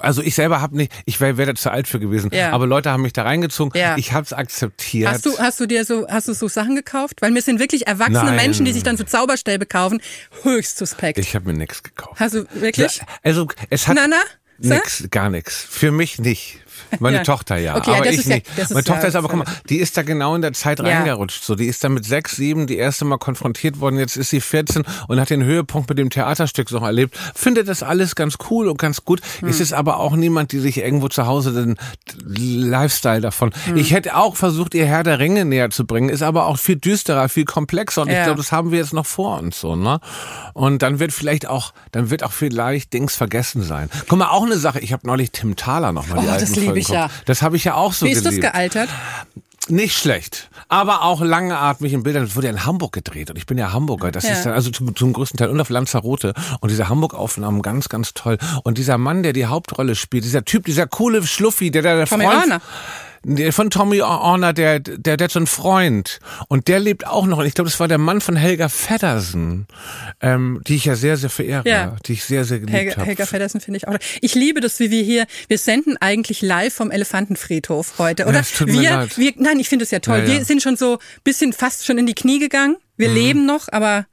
also ich selber habe nicht, ich wäre wär da zu alt für gewesen, Ja. aber Leute haben mich da reingezogen. Ja. Ich habe es akzeptiert. Hast du, hast du dir so, hast du so Sachen gekauft? Weil mir sind wirklich erwachsene Nein. Menschen, die sich dann so Zauberstäbe kaufen, höchst suspekt. ich habe mir nichts gekauft. hast du wirklich? Ja, Also es hat Na, na? Sag? nix, gar nichts. Für mich nicht. Meine Ja. Tochter ja, Okay, ja, aber das ich ja- nicht. ist Meine Tochter ja ist aber, guck mal, die ist da genau in der Zeit Ja. reingerutscht. So, die ist da mit sechs, sieben die erste Mal konfrontiert worden. Jetzt ist sie 14 und hat den Höhepunkt mit dem Theaterstück noch erlebt. Findet das alles ganz cool und ganz gut. Hm. Es ist aber auch niemand, die sich irgendwo zu Hause den Lifestyle davon. Hm. Ich hätte auch versucht, ihr Herr der Ringe näher zu bringen. Ist aber auch viel düsterer, viel komplexer. Und ich Ja. glaube, das haben wir jetzt noch vor uns so, ne? Und dann wird vielleicht auch, dann wird auch vielleicht Dings vergessen sein. Guck mal, auch eine Sache. Ich habe neulich Tim Thaler noch mal die Oh, alten liebe ich ja. Das habe ich ja auch so Wie ist das geliebt. gealtert? Nicht schlecht. aber auch langatmig in Bildern. Es wurde ja in Hamburg gedreht und ich bin ja Hamburger. Das Ja. ist dann also zum, zum größten Teil und auf Lanzarote und diese Hamburg-Aufnahmen ganz, ganz toll. Und dieser Mann, der die Hauptrolle spielt, dieser Typ, dieser coole Schluffi, der, der, der Freund von Tommy Orner, der, der, der hat so einen Freund und der lebt auch noch. Und ich glaube, das war der Mann von Helga Feddersen, ähm, die ich ja sehr, sehr verehre, Ja. die ich sehr, sehr geliebt Helga, habe. Helga Feddersen finde ich auch. Ich liebe das, wie wir hier, wir senden eigentlich live vom Elefantenfriedhof heute, oder? Ja, tut mir wir, leid. wir, nein, ich finde es ja toll. Ja, ja. Wir sind schon so bisschen fast schon in die Knie gegangen. Wir leben noch, aber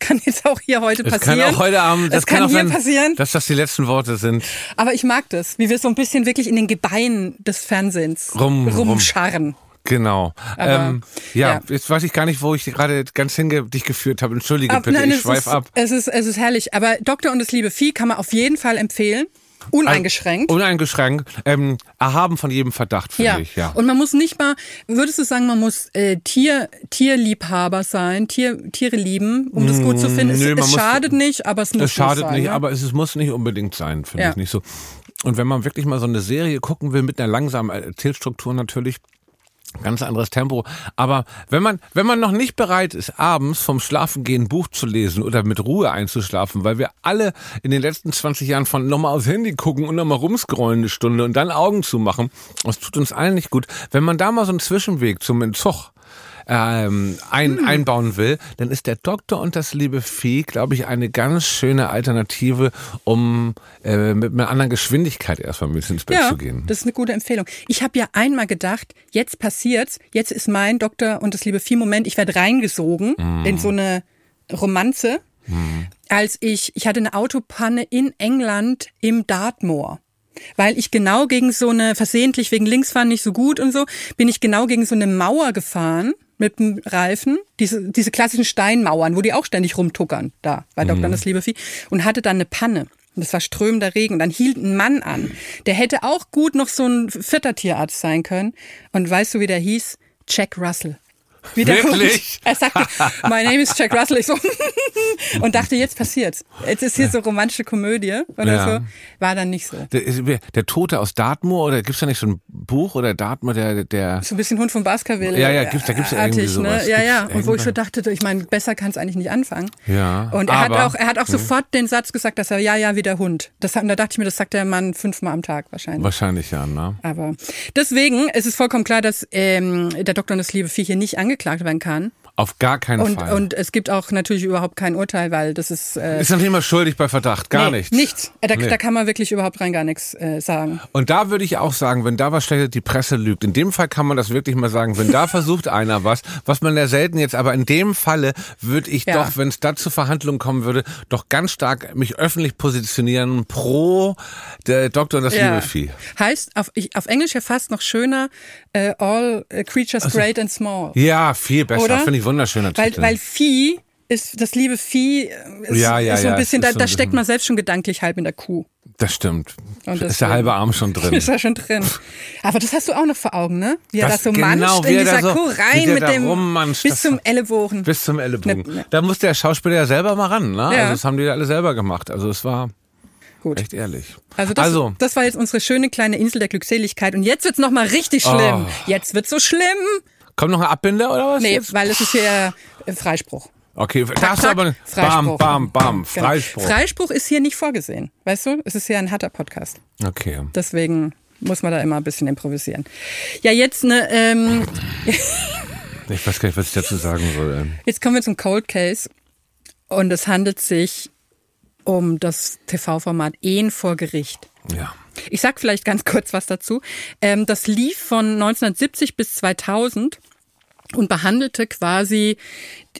kann jetzt auch hier heute Das passieren. kann auch heute Abend, das kann, kann, hier sein, passieren. dass das die letzten Worte sind. Aber ich mag das, wie wir so ein bisschen wirklich in den Gebeinen des Fernsehens Rum- rum. rumscharren. Genau. Aber, ähm, ja, ja. jetzt weiß ich gar nicht, wo ich gerade ganz hinge dich geführt habe. Entschuldige Ab- bitte, nein, ich schweif ist, ab. Es ist, es ist herrlich. Aber Doktor und das liebe Vieh kann man auf jeden Fall empfehlen. Uneingeschränkt. Uneingeschränkt. Ähm, erhaben von jedem Verdacht, finde Ja. ich. Ja. und man muss nicht mal, würdest du sagen, man muss äh, Tier, Tierliebhaber sein, Tier, Tiere lieben, um das gut zu finden? Es, Mm, Nö, man es muss- schadet nicht, aber es muss Es schadet sein, nicht, ne? aber es, es muss nicht unbedingt sein, finde Ja. ich nicht so. Und wenn man wirklich mal so eine Serie gucken will mit einer langsamen Erzählstruktur natürlich, ganz anderes Tempo. Aber wenn man, wenn man noch nicht bereit ist, abends vom Schlafengehen ein Buch zu lesen oder mit Ruhe einzuschlafen, weil wir alle in den letzten 20 Jahren von nochmal aufs Handy gucken und nochmal rumscrollen eine Stunde und dann Augen zu machen, das tut uns allen nicht gut. Wenn man da mal so einen Zwischenweg zum Entzug ähm, ein, einbauen will, dann ist der Doktor und das liebe Vieh, glaube ich, eine ganz schöne Alternative, um äh, mit einer anderen Geschwindigkeit erstmal ein bisschen ins Bett ja, zu gehen. das ist eine gute Empfehlung. Ich habe ja einmal gedacht, jetzt passiert's, jetzt ist mein Doktor und das liebe Vieh-Moment, ich werde reingesogen Mm. in so eine Romanze, als ich, ich hatte eine Autopanne in England im Dartmoor. Weil ich genau gegen so eine, versehentlich wegen Linksfahren nicht so gut und so, bin ich genau gegen so eine Mauer gefahren mit dem Reifen, diese, diese klassischen Steinmauern, wo die auch ständig rumtuckern, da bei Dr. Mhm. Das liebe Vieh, und hatte dann eine Panne. Und das war strömender Regen. Und dann hielt ein Mann an. Der hätte auch gut noch so ein vierter Tierarzt sein können. Und weißt du, wie der hieß? Jack Russell. Wie der Wirklich? Hund. Er sagte, my name is Jack Russell. Ich so, (laughs) und dachte, jetzt passiert's. Jetzt ist hier so romantische Komödie oder Ja. so. War dann nicht so. Der, ist- der Tote aus Dartmoor oder gibt's da nicht so ein Buch oder Dartmoor, der, der So ein bisschen Hund von Baskerville. Ja, ja, gibt's- da gibt's ja irgendwie artig, sowas. Ne? Ja, ja. Und wo ich so dachte, ich meine, besser kann es eigentlich nicht anfangen. Ja, Und er hat aber- auch, er hat auch Mhm. sofort den Satz gesagt, dass er ja, ja, wie der Hund. Das, hat- und da dachte ich mir, das sagt der Mann fünfmal am Tag wahrscheinlich. wahrscheinlich ja, ne? Aber deswegen ist es vollkommen klar, dass ähm, der Doktor und das liebe Vieh hier nicht angeklagt werden kann. Auf gar keinen Und, Fall. und es gibt auch natürlich überhaupt kein Urteil, weil das ist. Äh, ist noch nicht mal schuldig bei Verdacht, gar nee, nichts. Nichts. Äh, Da, Nee. da kann man wirklich überhaupt rein gar nichts äh, sagen. Und da würde ich auch sagen, wenn da was steht, die Presse lügt. In dem Fall kann man das wirklich mal sagen. Wenn da (laughs) versucht einer was, was man ja selten jetzt, aber in dem Falle würde ich Ja. doch, wenn es da zu Verhandlungen kommen würde, doch ganz stark mich öffentlich positionieren pro der Doktor und das liebe Vieh. Heißt auf, ich, auf Englisch ja fast noch schöner äh, All Creatures Great and Small. Ja, viel besser. Finde ich wunderschöner Weil, Titel. weil Vieh ist, das liebe Vieh äh, ist, Ja, ja, ist so ein ja, es bisschen, da, so ein da steckt man selbst schon gedanklich halb in der Kuh. das stimmt. Und ist der halbe Arm schon (laughs) drin. Ist da schon drin. Aber das hast du auch noch vor Augen, ne? Wie er Das- da so genau, manscht in er dieser so- Kuh rein mit dem rummanscht, bis zum Ellenbogen. Bis zum Ellenbogen. Ne, ne. Da muss der Schauspieler ja selber mal ran. Ne? Ja. Also das haben die alle selber gemacht. Also es war Gut. echt ehrlich. Also das, also das war jetzt unsere schöne kleine Insel der Glückseligkeit. Und jetzt wird's noch mal richtig schlimm. Oh. Jetzt wird's so schlimm. Kommt noch ein Abbinder oder was? Nee, jetzt? weil es ist hier äh, Freispruch. Okay, da Tack, hast du tack, aber bam, Freispruch. bam, bam, Genau. Freispruch. Freispruch ist hier nicht vorgesehen. Weißt du? Es ist ja ein harter Podcast. Okay. Deswegen muss man da immer ein bisschen improvisieren. Ja, jetzt ne, ähm, (laughs) Ich weiß gar nicht, was ich dazu sagen soll. Jetzt kommen wir zum Cold Case und es handelt sich um das TV-Format Ehen vor Gericht. Ja. Ich sag vielleicht ganz kurz was dazu. Ähm, das lief von 1970 bis 2000 und behandelte quasi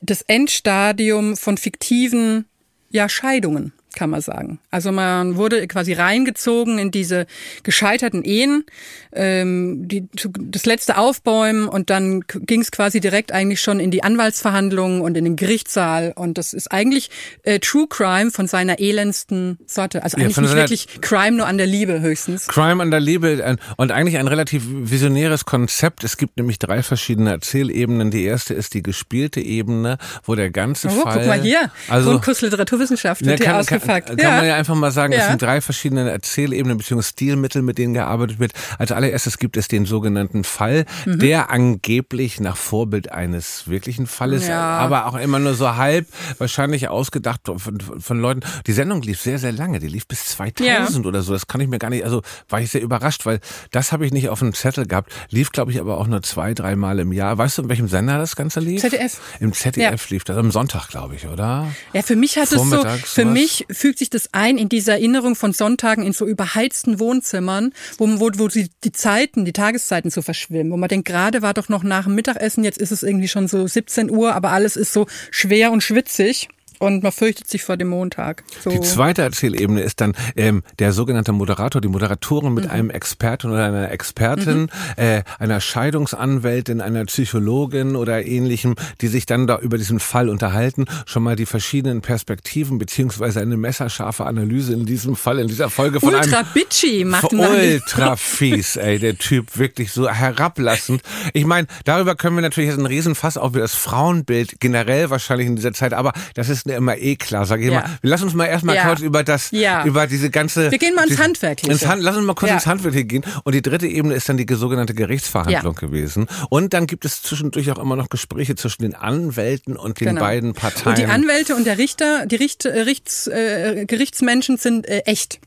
das Endstadium von fiktiven ja, Scheidungen, kann man sagen. Also man wurde quasi reingezogen in diese gescheiterten Ehen, ähm, die, das letzte Aufbäumen und dann ging es quasi direkt eigentlich schon in die Anwaltsverhandlungen und in den Gerichtssaal und das ist eigentlich äh, True Crime von seiner elendsten Sorte. Also Ja, eigentlich von nicht wirklich Crime nur an der Liebe höchstens. Crime an der Liebe ein- und eigentlich ein relativ visionäres Konzept. Es gibt nämlich drei verschiedene Erzählebenen. Die erste ist die gespielte Ebene, wo der ganze Oh, Fall. guck mal hier. Also Grundkurs Literaturwissenschaft Ja, wird hier kann, kann, ausgeführt. Abfuck. Kann ja. man ja einfach mal sagen, es Ja. sind drei verschiedene Erzählebenen bzw. Stilmittel, mit denen gearbeitet wird. Als allererstes gibt es den sogenannten Fall, Mhm. der angeblich nach Vorbild eines wirklichen Falles, Ja. aber auch immer nur so halb wahrscheinlich ausgedacht von, von Leuten. Die Sendung lief sehr, sehr lange. Die lief bis 2000 oder so. Das kann ich mir gar nicht, also war ich sehr überrascht, weil das habe ich nicht auf dem Zettel gehabt. Lief, glaube ich, aber auch nur zwei, drei Mal im Jahr. Weißt du, in welchem Sender das Ganze lief? ZDF. Im ZDF lief das. Am Sonntag, glaube ich, oder? Ja, für mich hat es so, für mich fügt sich das ein in diese Erinnerung von Sonntagen in so überheizten Wohnzimmern, wo, wo, wo die, die Zeiten, die Tageszeiten so verschwimmen, wo man denkt, gerade war doch noch nach dem Mittagessen, jetzt ist es irgendwie schon so 17 Uhr, aber alles ist so schwer und schwitzig und man fürchtet sich vor dem Montag. So. Die zweite Erzählebene ist dann ähm, der sogenannte Moderator, die Moderatorin mit einem Experten oder einer Expertin, äh, einer Scheidungsanwältin, einer Psychologin oder ähnlichem, die sich dann da über diesen Fall unterhalten, schon mal die verschiedenen Perspektiven beziehungsweise eine messerscharfe Analyse in diesem Fall, in dieser Folge von Ultra einem bitchy macht man. Ultra (laughs) fies, ey, der Typ, wirklich so herablassend. Ich meine, darüber können wir natürlich jetzt einen Riesenfass auf über das Frauenbild generell wahrscheinlich in dieser Zeit, aber das ist mir immer eh klar, sag ich Ja. mal. Lass uns mal erstmal Ja. kurz über das, Ja. über diese ganze... Wir gehen mal ins die- Handwerkliche. Ins Hand, lass uns mal kurz Ja. ins Handwerkliche gehen. Und die dritte Ebene ist dann die sogenannte Gerichtsverhandlung gewesen. Und dann gibt es zwischendurch auch immer noch Gespräche zwischen den Anwälten und den Genau. beiden Parteien. Und die Anwälte und der Richter, die Richt, äh, Richts, äh, Gerichtsmenschen sind äh, echt.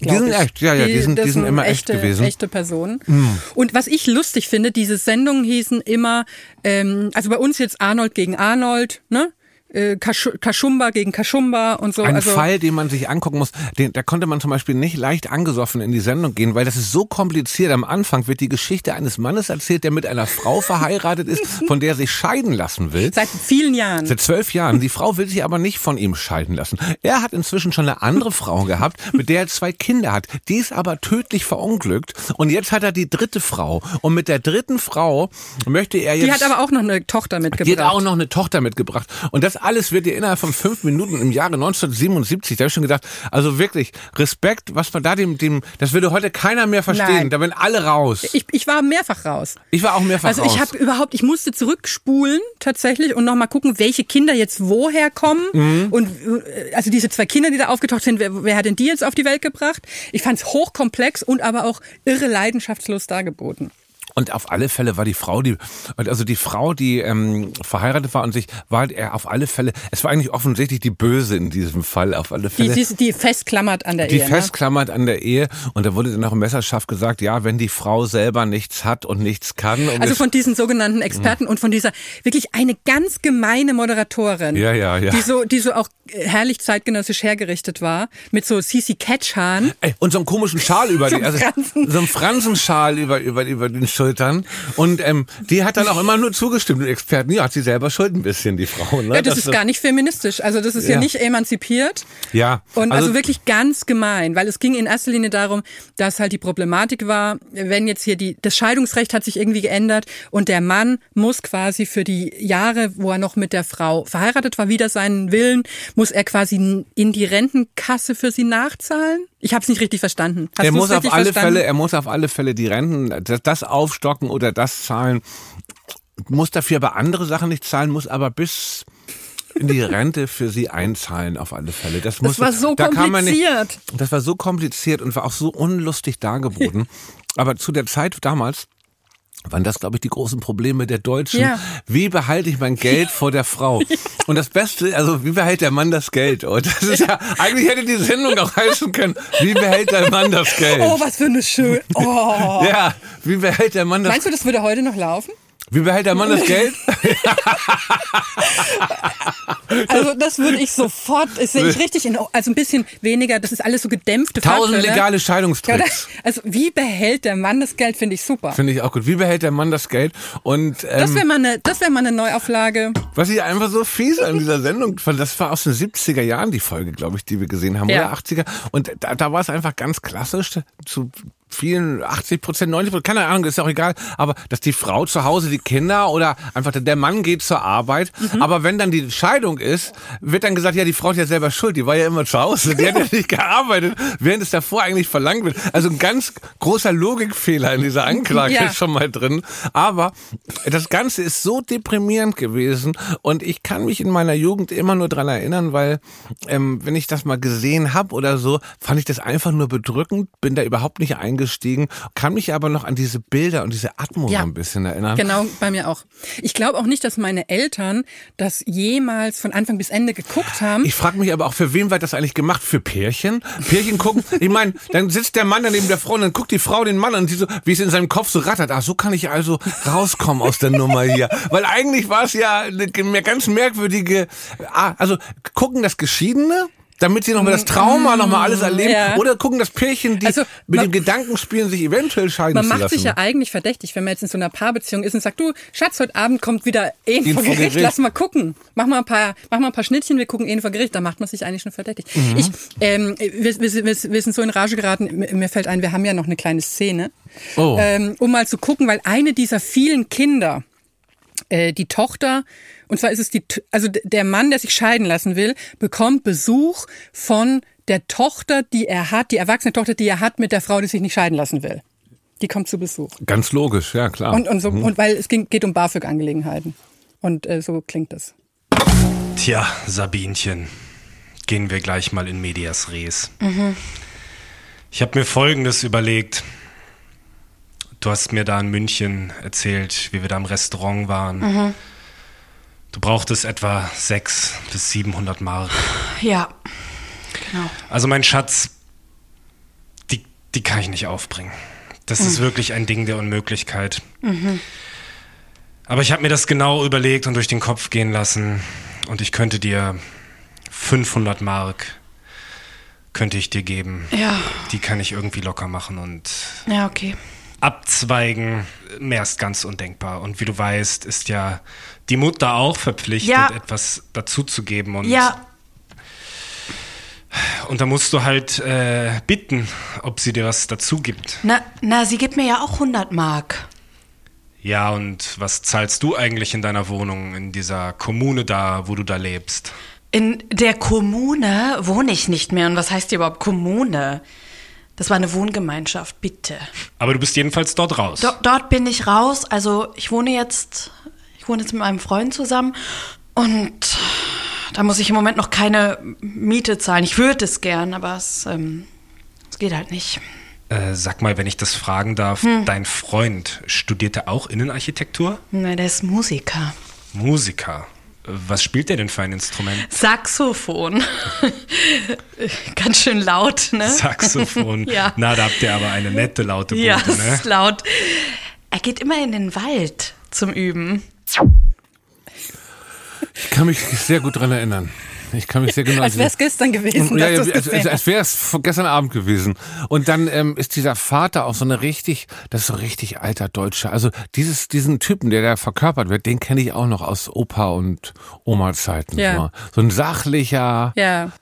Die sind ich. echt, ja, ja, die sind- das die sind immer echt echte, gewesen. Echte Personen. Und was ich lustig finde, diese Sendungen hießen immer, ähm, also bei uns jetzt Arnold gegen Arnold, ne? Äh, Kasch- Kaschumba gegen Kaschumba und so. Ein also, Fall, den man sich angucken muss, den, da konnte man zum Beispiel nicht leicht angesoffen in die Sendung gehen, weil das ist so kompliziert. Am Anfang wird die Geschichte eines Mannes erzählt, der mit einer Frau verheiratet ist, (laughs) von der er sich scheiden lassen will. Seit vielen Jahren. Seit zwölf Jahren. Die Frau will sich aber nicht von ihm scheiden lassen. Er hat inzwischen schon eine andere Frau gehabt, mit der er zwei Kinder hat. Die ist aber tödlich verunglückt. Und jetzt hat er die dritte Frau. Und mit der dritten Frau möchte er jetzt... Die hat aber auch noch eine Tochter mitgebracht. Die hat auch noch eine Tochter mitgebracht. Und das alles wird dir innerhalb von fünf Minuten im Jahre 1977, da habe ich schon gedacht, also wirklich, Respekt, was man da dem, dem, das würde heute keiner mehr verstehen. Nein. Da wären alle raus. ich, ich war mehrfach raus. Ich war auch mehrfach Also raus. ich habe überhaupt, ich musste zurückspulen tatsächlich und nochmal gucken, welche Kinder jetzt woher kommen. Mhm. Und äh, also diese zwei Kinder, die da aufgetaucht sind, wer, wer hat denn die jetzt auf die Welt gebracht? Ich fand es hochkomplex und aber auch irre leidenschaftslos dargeboten. Und auf alle Fälle war die Frau, die, also die Frau, die ähm, verheiratet war und sich, war er auf alle Fälle, es war eigentlich offensichtlich die Böse in diesem Fall, auf alle Die, Fälle. die, die festklammert an der die Ehe. ne? festklammert an der Ehe und da wurde dann auch im Messerschaft gesagt, ja, wenn die Frau selber nichts hat und nichts kann. Und Also von diesen sogenannten Experten und von dieser wirklich eine ganz gemeine Moderatorin. Ja, ja, ja. Die so, die so auch herrlich zeitgenössisch hergerichtet war. Mit so Sisi Ketchhahn. Ey, und so einen komischen Schal (laughs) über die, also Fransen. so einen Fransenschal über, über, über den Schultern. Und ähm, die hat dann auch immer nur zugestimmt, den Experten. Ja, hat sie selber schuld ein bisschen, die Frau. Ne? Ja, das, ist gar nicht feministisch. Also das ist ja, Ja. nicht emanzipiert. Ja, Und also, also- wirklich ganz gemein, weil es ging in erster Linie darum, dass halt die Problematik war, wenn jetzt hier die, das Scheidungsrecht hat sich irgendwie geändert und der Mann muss quasi für die Jahre, wo er noch mit der Frau verheiratet war, wieder seinen Willen, muss er quasi in die Rentenkasse für sie nachzahlen? Ich habe es nicht richtig verstanden. Hast er muss auf alle verstanden? Fälle, er muss auf alle Fälle die Renten, das, das aufstocken oder das zahlen. Muss dafür aber andere Sachen nicht zahlen, muss aber bis in die Rente für sie einzahlen auf alle Fälle. Das, muss, war so da man nicht- kompliziert. Das war so kompliziert und war auch so unlustig dargeboten. (laughs) Aber zu der Zeit damals waren das, glaube ich, die großen Probleme der Deutschen. Ja. Wie behalte ich mein Geld vor der Frau? (laughs) Und das Beste, also wie behält der Mann das Geld? Und das ist ja, eigentlich hätte die Sendung auch heißen können, wie behält der Mann das Geld? Oh, was für eine schön. (laughs) Oh. Ja, wie behält der Mann das Meinst du, das würde heute noch laufen? Wie behält der Mann das Geld? (laughs) (laughs) Also das würde ich sofort, das sehe ich richtig in, also ein bisschen weniger, das ist alles so gedämpfte Tausend Fachwörter. legale Ja, Scheidungstricks. also wie behält der Mann das Geld, finde ich super. Finde ich auch gut. Wie behält der Mann das Geld? Und ähm, Das wäre mal eine, das wäre mal eine Neuauflage. was ich einfach so fies an dieser Sendung fand, das war aus den 70er Jahren die Folge, glaube ich, die wir gesehen haben, Ja. oder 80er. Und da, da war es einfach ganz klassisch zu vielen 80 Prozent, 90 Prozent, keine Ahnung, ist auch egal, aber dass die Frau zu Hause die Kinder oder einfach der Mann geht zur Arbeit, Mhm. aber wenn dann die Scheidung ist, wird dann gesagt, ja, die Frau ist ja selber schuld, die war ja immer zu Hause, die hat ja (laughs) nicht gearbeitet, während es davor eigentlich verlangt wird. Also ein ganz großer Logikfehler in dieser Anklage Ja. ist schon mal drin, aber das Ganze ist so deprimierend gewesen und ich kann mich in meiner Jugend immer nur dran erinnern, weil ähm, wenn ich das mal gesehen habe oder so, fand ich das einfach nur bedrückend, bin da überhaupt nicht eingestiegen, kann mich aber noch an diese Bilder und diese Atmo Ja. ein bisschen erinnern. Genau, bei mir auch. Ich glaube auch nicht, dass meine Eltern das jemals von Anfang bis Ende geguckt haben. Ich frage mich aber auch, für wen wird das eigentlich gemacht? Für Pärchen? Pärchen gucken, (laughs) ich meine, dann sitzt der Mann da neben der Frau und dann guckt die Frau den Mann an und die so, wie es in seinem Kopf so rattert. Ach, so kann ich also rauskommen aus der Nummer hier. (laughs) Weil eigentlich war es ja eine eine ganz merkwürdige, ah, also gucken das Geschiedene? Damit sie nochmal das Trauma nochmal alles erleben. Ja. Oder gucken das Pärchen, die Also, mit man- dem Gedanken spielen, sich eventuell scheiden Man zu macht lassen. sich ja eigentlich verdächtig, wenn man jetzt in so einer Paarbeziehung ist und sagt, du, Schatz, heute Abend kommt wieder Ehen Ehen vor Gericht, Gericht. lass mal gucken. Mach mal ein paar, mach mal ein paar Schnittchen, wir gucken Ehen vor Gericht, da macht man sich eigentlich schon verdächtig. Mhm. Ich, ähm, wir, wir, wir, wir sind so in Rage geraten, mir fällt ein, wir haben ja noch eine kleine Szene, Oh. ähm, um mal zu gucken, weil eine dieser vielen Kinder, die Tochter, und zwar ist es die, T- also der Mann, der sich scheiden lassen will, bekommt Besuch von der Tochter, die er hat, die erwachsene Tochter, die er hat mit der Frau, die sich nicht scheiden lassen will. Die kommt zu Besuch. Ganz logisch, ja klar. Und, und, so, Mhm. und weil es ging, geht um BAföG-Angelegenheiten. Und äh, so klingt das. Tja, Sabinchen, gehen wir gleich mal in Medias Res. Ich habe mir Folgendes überlegt. Du hast mir da in München erzählt, wie wir da im Restaurant waren. Du brauchtest etwa 600 bis 700 Mark. Ja. Genau. Also mein Schatz, die, die kann ich nicht aufbringen. Das ist wirklich ein Ding der Unmöglichkeit. Aber ich habe mir das genau überlegt und durch den Kopf gehen lassen. Und ich könnte dir 500 Mark, könnte ich dir geben. Ja. Die kann ich irgendwie locker machen und Ja, okay. Abzweigen, mehr ist ganz undenkbar. Und wie du weißt, ist ja die Mutter auch verpflichtet, Ja. etwas dazuzugeben. Und Ja, Und da musst du halt äh, bitten, ob sie dir was dazu gibt. na, na, sie gibt mir ja auch 100 Mark. Ja, und was zahlst du eigentlich in deiner Wohnung, in dieser Kommune da, wo du da lebst? In der Kommune wohne ich nicht mehr. Und was heißt hier überhaupt Kommune? Das war eine Wohngemeinschaft, bitte. Aber du bist jedenfalls dort raus. Do dort bin ich raus. Also ich wohne jetzt, ich wohne jetzt mit meinem Freund zusammen und da muss ich im Moment noch keine Miete zahlen. Ich würde es gern, aber es, ähm, es geht halt nicht. Äh, sag mal, wenn ich das fragen darf, Hm. dein Freund studierte auch Innenarchitektur? Na, der ist Musiker. Musiker. Was spielt der denn für ein Instrument? Saxophon. (laughs) Ganz schön laut, ne? Saxophon. (laughs) Ja. Na, da habt ihr aber eine nette laute Bude, Ja, es ne? (laughs) ist laut. Er geht immer in den Wald zum Üben. Ich kann mich sehr gut dran erinnern. Ich kann mich sehr genau Als wäre es gestern gewesen, ja, dass ja, du's als, als, als wäre es gestern Abend gewesen. Und dann ähm, ist dieser Vater auch so eine richtig, das ist so richtig alter Deutscher. Also dieses, diesen Typen, der da verkörpert wird, den kenne ich auch noch aus Opa und Oma-Zeiten. Ja. So. so ein sachlicher. Ja.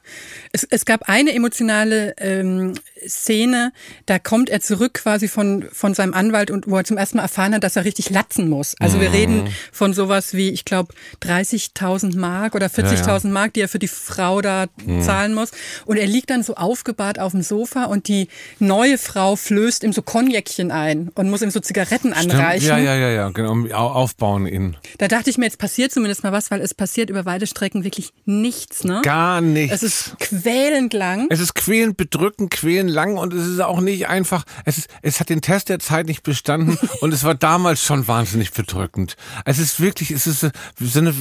Es, es gab eine emotionale ähm, Szene, da kommt er zurück quasi von, von seinem Anwalt und wo er zum ersten Mal erfahren hat, dass er richtig latzen muss. Also wir Mhm. reden von sowas wie, ich glaube, 30.000 Mark oder 40.000 Mark, die er für die Frau da Mhm. zahlen muss. Und er liegt dann so aufgebahrt auf dem Sofa und die neue Frau flößt ihm so Konjäckchen ein und muss ihm so Zigaretten Stimmt. anreichen. Ja, ja, ja, ja, genau. Au- Aufbauen ihn. Da dachte ich mir, jetzt passiert zumindest mal was, weil es passiert über weite Strecken wirklich nichts, ne? Gar nichts. Es ist quälend lang. Es ist quälend bedrückend, quälend lang und es ist auch nicht einfach, es ist, es hat den Test der Zeit nicht bestanden (laughs) und es war damals schon wahnsinnig bedrückend. Es ist wirklich, es ist so eine,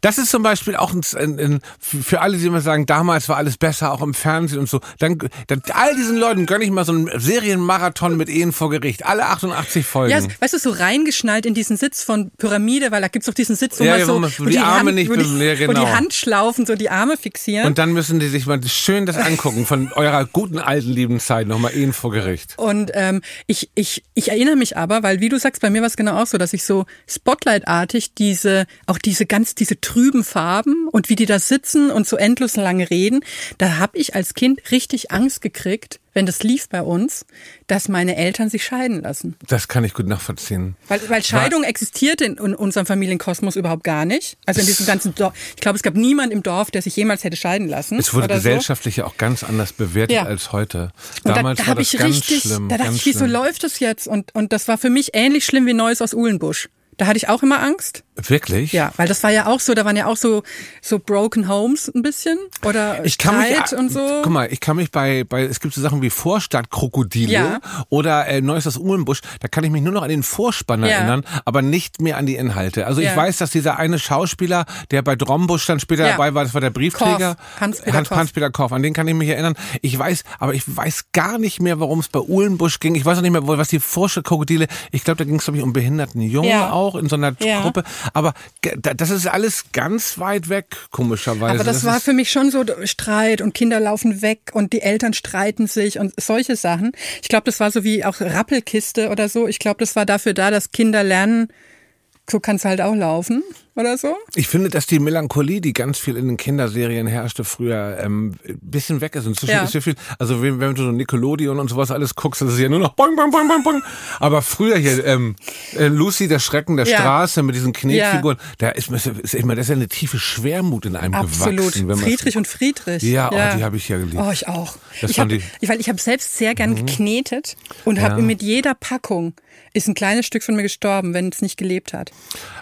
das ist zum Beispiel auch ein, ein, ein, für alle, die immer sagen, damals war alles besser, auch im Fernsehen und so, dann, dann all diesen Leuten gönne ich mal so einen Serienmarathon mit Ehen vor Gericht. Alle 88 Folgen. Ja, weißt du, so reingeschnallt in diesen Sitz von Pyramide, weil da gibt's doch diesen Sitz, wo Ja, man so, wo so die Arme nicht wo die, ja, wo genau. die Handschlaufen so die Arme fixieren. und dann müssen die sich mal schön das angucken von eurer guten alten lieben Zeit, nochmal Ehen vor Gericht. Und ähm, ich, ich, ich erinnere mich aber, weil wie du sagst, bei mir war es genau auch so, dass ich so Spotlight-artig diese, auch diese ganz, diese trüben Farben und wie die da sitzen sitzen und so endlos lange reden. Da habe ich als Kind richtig Angst gekriegt, wenn das lief bei uns, dass meine Eltern sich scheiden lassen. Das kann ich gut nachvollziehen. Weil, weil Scheidung existiert in, in unserem Familienkosmos überhaupt gar nicht. Also in diesem ganzen Dorf. Ich glaube, es gab niemand im Dorf, der sich jemals hätte scheiden lassen. Es wurde gesellschaftlich ja auch ganz anders bewertet Ja. als heute. So. Und Damals da, da war das ich ganz richtig, schlimm. da dachte ich, wieso schlimm. läuft das jetzt? Und, und das war für mich ähnlich schlimm wie Neues aus Uhlenbusch. Da hatte ich auch immer Angst. Wirklich? Ja, weil das war ja auch so, da waren ja auch so, so Broken Homes ein bisschen oder Ich kann mich, und so. guck mal, ich kann mich bei, bei, es gibt so Sachen wie Vorstadtkrokodile Ja. oder äh, Neues Uhlenbusch, da kann ich mich nur noch an den Vorspann Ja. erinnern, aber nicht mehr an die Inhalte. Also ich Ja. weiß, dass dieser eine Schauspieler, der bei Drombusch dann später dabei war, das war der Briefträger. Hans-Peter Hans. Hans-Peter Korff, an den kann ich mich erinnern. Ich weiß, aber ich weiß gar nicht mehr, worum es bei Uhlenbusch ging. Ich weiß auch nicht mehr, was die Vorstadtkrokodile, ich glaube, da ging es, glaube ich, um behinderten Jungen Ja. Auch in so einer Ja. Gruppe. Aber das ist alles ganz weit weg, komischerweise. Aber das, war ist, für mich schon so Streit und Kinder laufen weg und die Eltern streiten sich und solche Sachen. Ich glaube, das war so wie auch Rappelkiste oder so. Ich glaube, das war dafür da, dass Kinder lernen, so kann es halt auch laufen oder so. Ich finde, dass die Melancholie, die ganz viel in den Kinderserien herrschte früher, ähm, ein bisschen weg ist. Inzwischen Ja. ist ja viel, also wenn, wenn du so Nickelodeon und sowas alles guckst, das ist ja nur noch boing, boing, boing, boing, boing. Aber früher hier, ähm, äh, Lucy, der Schrecken der Ja. Straße mit diesen Knetfiguren, da ist, ist, immer, das ist ja eine tiefe Schwermut in einem Absolut. gewachsen. man's- Friedrich und Friedrich. Ja, oh, die habe ich ja geliebt. Oh, ich auch. Das ich fand habe, ich- weil ich habe selbst sehr gern Mhm. geknetet und Ja. habe mit jeder Packung ist ein kleines Stück von mir gestorben, wenn es nicht gelebt hat.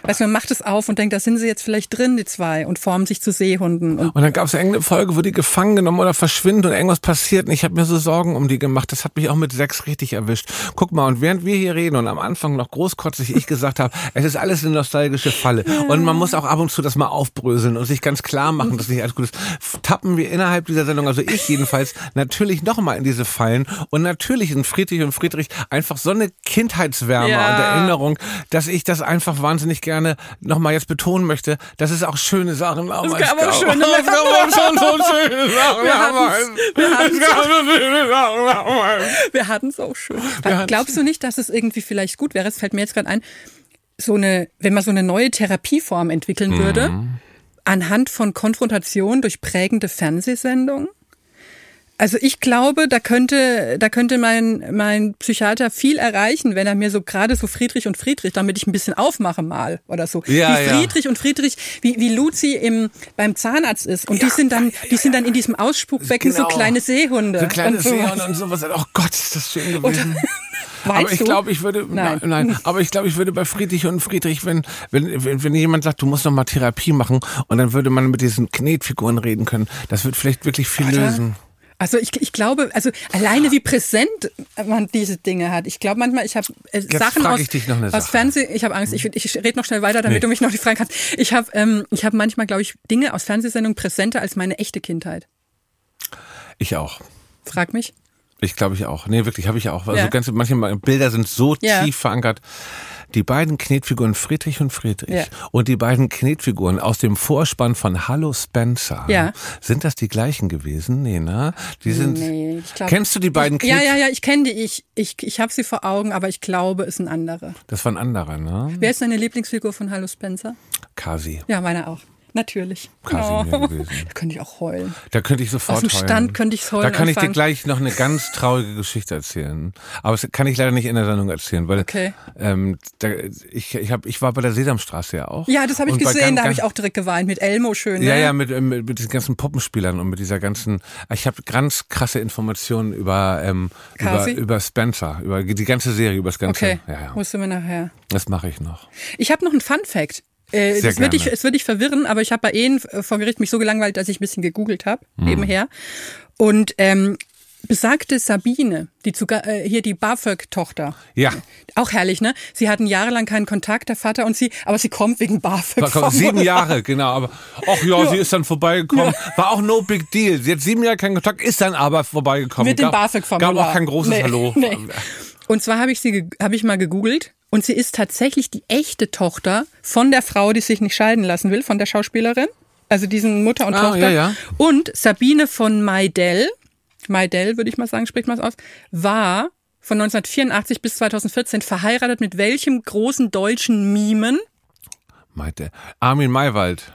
Weißt du, man macht es auf und denkt, da sind sie jetzt vielleicht drin, die zwei, und formen sich zu Seehunden. Und Und dann gab es irgendeine Folge, wo die gefangen genommen oder verschwinden und irgendwas passiert. Und ich habe mir so Sorgen um die gemacht. Das hat mich auch mit sechs richtig erwischt. Guck mal, und während wir hier reden und am Anfang noch großkotzig ich gesagt habe, (laughs) es ist alles eine nostalgische Falle. Und man muss auch ab und zu das mal aufbröseln und sich ganz klar machen, dass nicht alles gut ist. Tappen wir innerhalb dieser Sendung, also ich jedenfalls, (laughs) natürlich nochmal in diese Fallen. Und natürlich sind Friedrich und Friedrich einfach so eine Kindheitswärme Ja. und Erinnerung, dass ich das einfach wahnsinnig gerne nochmal jetzt betonen möchte, dass es auch schöne Sachen damals gab auch gab. schöne Es gab auch schon so schöne Sachen Wir Es so schöne Sachen hatten es auch schön. Glaubst du nicht, dass es irgendwie vielleicht gut wäre? Es fällt mir jetzt gerade ein, so eine, wenn man so eine neue Therapieform entwickeln würde, Mhm. anhand von Konfrontation durch prägende Fernsehsendungen? Also ich glaube, da könnte, da könnte mein, mein Psychiater viel erreichen, wenn er mir so gerade so Friedrich und Friedrich, damit ich ein bisschen aufmache mal oder so. Ja, wie ja. Friedrich und Friedrich, wie, wie Luzi im, beim Zahnarzt ist. Und die sind dann, die sind dann in diesem Ausspuckbecken Genau. so kleine Seehunde. So kleine. Seehunde und sowas. Oh Gott, ist das schön gewesen. (laughs) Weißt aber ich glaube, ich würde Nein. nein. nein, aber ich glaube, ich würde bei Friedrich und Friedrich, wenn wenn wenn, wenn jemand sagt, du musst noch mal Therapie machen und dann würde man mit diesen Knetfiguren reden können, das wird vielleicht wirklich viel Oder? lösen. Also ich, ich glaube, also alleine wie präsent man diese Dinge hat. Ich glaube manchmal, ich habe äh, Sachen aus, ich aus. Fernsehen. Ich habe Angst. Ich, ich rede noch schnell weiter, damit Nee. du mich noch die Fragen kannst. Ich habe ähm, ich habe manchmal, glaube ich, Dinge aus Fernsehsendungen präsenter als meine echte Kindheit. Ich auch. Frag mich. Ich glaube ich auch. Nee, wirklich habe ich auch. Also Ja. ganze manche Bilder sind so Ja. tief verankert. Die beiden Knetfiguren Friedrich und Friedrich Ja. und die beiden Knetfiguren aus dem Vorspann von Hallo Spencer. Ja. Sind das die gleichen gewesen? Nee, ne? Die sind Nee, ich glaub, Kennst du die beiden ich, Ja, Knet ja, ja, ich kenne die. Ich, ich, ich habe sie vor Augen, aber ich glaube, es sind andere. Das waren andere, ne? Wer ist deine Lieblingsfigur von Hallo Spencer? Kasi. Ja, meine auch. Natürlich. Kasimir gewesen. Da könnte ich auch heulen. Da könnte ich sofort Aus dem heulen. Stand könnte ich's heulen Da kann ich dir anfangen. gleich noch eine ganz traurige Geschichte erzählen. Aber das kann ich leider nicht in der Sendung erzählen, weil Okay. ähm, da, ich, ich, hab, ich war bei der Sesamstraße ja auch. Ja, das habe ich Und gesehen, ganz- da habe ich auch direkt geweint mit Elmo schön. Ja, ne? ja, mit, ähm, mit, mit diesen ganzen Puppenspielern und mit dieser ganzen. Ich habe ganz krasse Informationen über ähm, über, über Spencer, über die ganze Serie, über das ganze. Okay, Ja, ja. musst du mir nachher. Das mache ich noch. Ich habe noch einen Fun Fact. Äh, das wird dich, es wird dich verwirren, aber ich habe bei Ihnen äh, vor Gericht mich so gelangweilt, dass ich ein bisschen gegoogelt habe, Mhm. nebenher. Und ähm, besagte Sabine, die zu, äh, hier die BAföG-Tochter, Ja. auch herrlich, ne? Sie hatten jahrelang keinen Kontakt, der Vater und sie, aber sie kommt wegen BAföG. War- Sieben. Jahre, genau. Aber ach ja, sie ist dann vorbeigekommen. War auch no big deal. Sie hat sieben Jahre keinen Kontakt, ist dann aber vorbeigekommen. Mit dem Gab- BAföG vom Gab auch kein großes Nee, Hallo. nee. Und zwar habe ich sie, habe ich mal gegoogelt und sie ist tatsächlich die echte Tochter von der Frau, die sich nicht scheiden lassen will, von der Schauspielerin. Also diesen Mutter und Ah, Tochter. ja, ja. Und Sabine von Maidel, Maidel würde ich mal sagen, spricht man es aus, war von 1984 bis 2014 verheiratet mit welchem großen deutschen Mimen? Meinte Armin Maywald.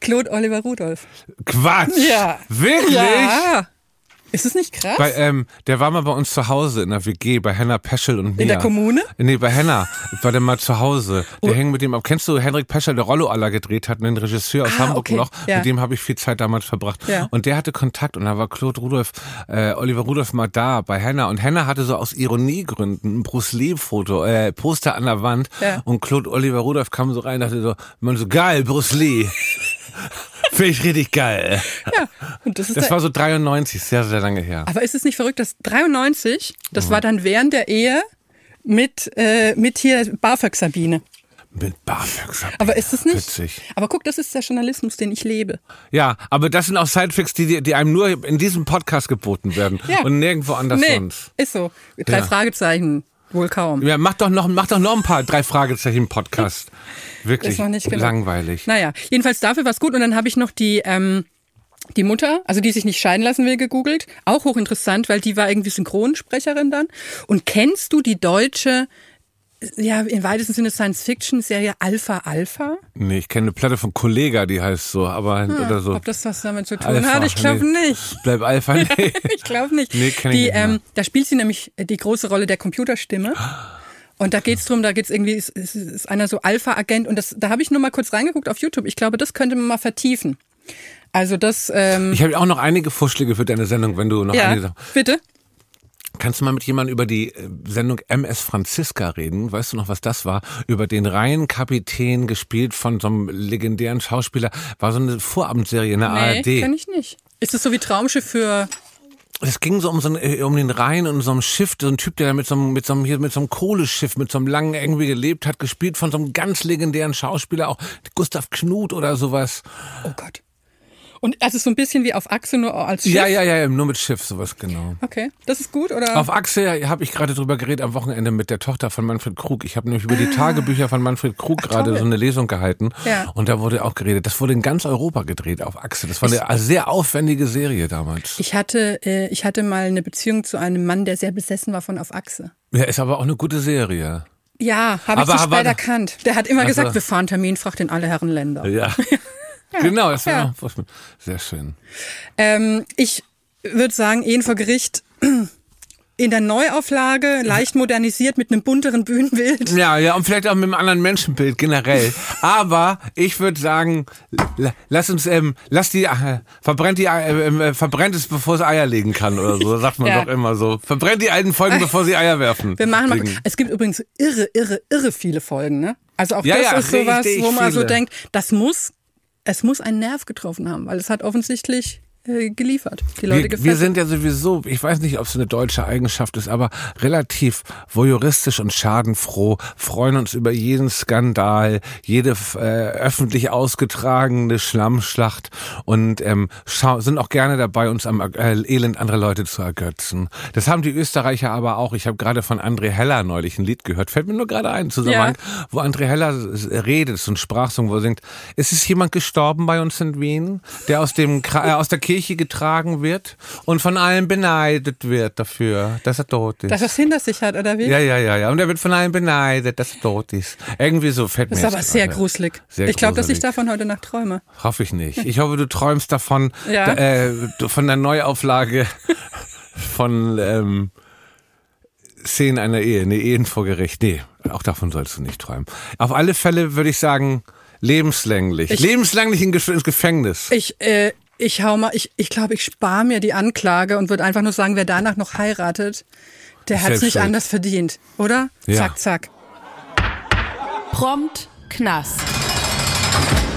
Claude Oliver Rudolph. Quatsch! Ja. Wirklich? Ja. Ist es nicht krass? Bei, ähm, der war mal bei uns zu Hause in der WG, bei Henna Peschel und mir. In der Kommune? Nee, bei Henna. War der mal zu Hause. Der hängt mit dem ab. Kennst du Henrik Peschel, der Rollo aller gedreht hat, einen Regisseur aus Ah, Hamburg okay. noch? Ja. Mit dem habe ich viel Zeit damals verbracht. Ja. Und der hatte Kontakt und da war Claude Rudolph, äh, Oliver Rudolph mal da bei Henna. Und Henna hatte so aus Ironiegründen ein Bruce Lee-Foto, äh, Poster an der Wand. Ja. Und Claude Oliver Rudolph kam so rein und dachte so, man so, geil, Bruce Lee. (laughs) Finde ich richtig geil. ja. Und das ist Das war so 93, sehr, sehr lange her. Aber ist es nicht verrückt, dass 93, Mhm. das war dann während der Ehe mit, äh, mit hier BAföG Sabine. Mit BAföG. Sabine. Aber ist es nicht? Witzig. Aber guck, das ist der Journalismus, den ich lebe. Ja, aber das sind auch Sidefix, die, die einem nur in diesem Podcast geboten werden Ja. und nirgendwo anders nee, sonst. ist so. Drei Ja. Fragezeichen, wohl kaum. Ja, mach doch noch, mach doch noch ein paar drei Fragezeichen im Podcast. (laughs) Wirklich Ist noch nicht genug. langweilig. Naja, jedenfalls dafür war es gut. Und dann habe ich noch die, ähm, die Mutter, also die sich nicht scheiden lassen will, gegoogelt. Auch hochinteressant, weil die war irgendwie Synchronsprecherin dann. Und kennst du die deutsche, ja, im weitesten Sinne Science-Fiction-Serie Alpha Alpha? Nee, ich kenne eine Platte von Kollega, die heißt so, aber oder so. Ob das was damit zu tun Alpha, hat? Ich glaube nee. nicht. (laughs) Bleib Alpha, (laughs) nee. ich glaube nicht. Nee, kenn ich die, nicht mehr. ähm, da spielt sie nämlich die große Rolle der Computerstimme. Und da geht's drum, da geht's irgendwie, ist, ist, ist einer so Alpha-Agent und das, da habe ich nur mal kurz reingeguckt auf YouTube. Ich glaube, das könnte man mal vertiefen. Also das, ähm, Ich habe auch noch einige Vorschläge für deine Sendung, wenn du noch ja, einige bitte. Kannst du mal mit jemandem über die äh, Sendung MS Franziska reden? Weißt du noch, was das war? Über den Rheinkapitän, gespielt von so einem legendären Schauspieler. War so eine Vorabendserie in der Nee, ARD. kenn ich nicht. Ist es so wie Traumschiff für, Es ging so um, so ein, äh, um den Rhein und so einem Schiff, so ein Typ, der da mit so einem, mit so einem, hier, mit so einem Kohleschiff, mit so einem langen irgendwie gelebt hat, gespielt von so einem ganz legendären Schauspieler, auch Gustav Knut oder sowas. oh Gott. Und also so ein bisschen wie auf Achse, nur als Schiff? Ja, ja, ja, nur mit Schiff, sowas genau. Okay, das ist gut, oder? Auf Achse habe ich gerade drüber geredet am Wochenende mit der Tochter von Manfred Krug. Ich habe nämlich über die Tagebücher von Manfred Krug gerade toll. so eine Lesung gehalten. Ja. Und da wurde auch geredet. Das wurde in ganz Europa gedreht auf Achse. Das war eine sehr aufwendige Serie damals. Ich hatte, äh, ich hatte mal eine Beziehung zu einem Mann, der sehr besessen war von Auf Achse. Ja, ist aber auch eine gute Serie. Ja, habe ich zu spät erkannt. Der hat immer Ach so. gesagt, wir fahren Terminfracht in alle Herren Länder. Ja. (laughs) genau, das war ja. auch sehr schön. Ähm, ich würde sagen, Ehen vor Gericht (clears throat) in der Neuauflage, leicht modernisiert mit einem bunteren Bühnenbild. Ja, ja, und vielleicht auch mit einem anderen Menschenbild generell. (laughs) Aber ich würde sagen, la- lass uns, ähm, lass die, äh, verbrennt die, äh, äh, verbrennt es, bevor sie Eier legen kann oder so, (laughs) sagt man Ja. doch immer so. Verbrennt die alten Folgen, (laughs) bevor sie Eier werfen. Wir machen mal. Legen. Es gibt übrigens irre, irre, irre viele Folgen, ne? Also auch Ja, das ja, ist sowas, wo man so viele. denkt, das muss, es muss einen Nerv getroffen haben, weil es hat offensichtlich äh, geliefert. Die Leute Wir, wir sind ja sowieso, ich weiß nicht, ob es eine deutsche Eigenschaft ist, aber relativ voyeuristisch und schadenfroh, freuen uns über jeden Skandal, jede äh, öffentlich ausgetragene Schlammschlacht und ähm, sind auch gerne dabei, uns am äh, Elend anderer Leute zu ergötzen. Das haben die Österreicher aber auch. Ich habe gerade von André Heller neulich ein Lied gehört, fällt mir nur gerade ein, Zusammenhang, wo André Heller redet, so ein Sprachsong, wo er singt, ist es jemand gestorben bei uns in Wien, der aus dem äh, aus der Kirche getragen wird und von allen beneidet wird dafür, dass er tot ist. Dass das hinter sich hat, oder wie? ja, ja, ja, ja. Und er wird von allen beneidet, dass er tot ist. Irgendwie so fällt Das ist aber sehr gerade. gruselig. Sehr ich glaube, dass ich davon heute Nacht träume. Hoffe ich nicht. Ich hoffe, du träumst davon, (laughs) Ja. äh, von der Neuauflage von ähm, Szenen einer Ehe, nee, Ehen vor Gericht. Nee, auch davon sollst du nicht träumen. Auf alle Fälle würde ich sagen, lebenslänglich. Ich- lebenslänglich ins Gefängnis. Ich, äh, ich hau mal, ich, ich glaube, ich spare mir die Anklage und würde einfach nur sagen, wer danach noch heiratet, der hat es nicht anders verdient, oder? Ja. Zack, zack. Prompt Knast.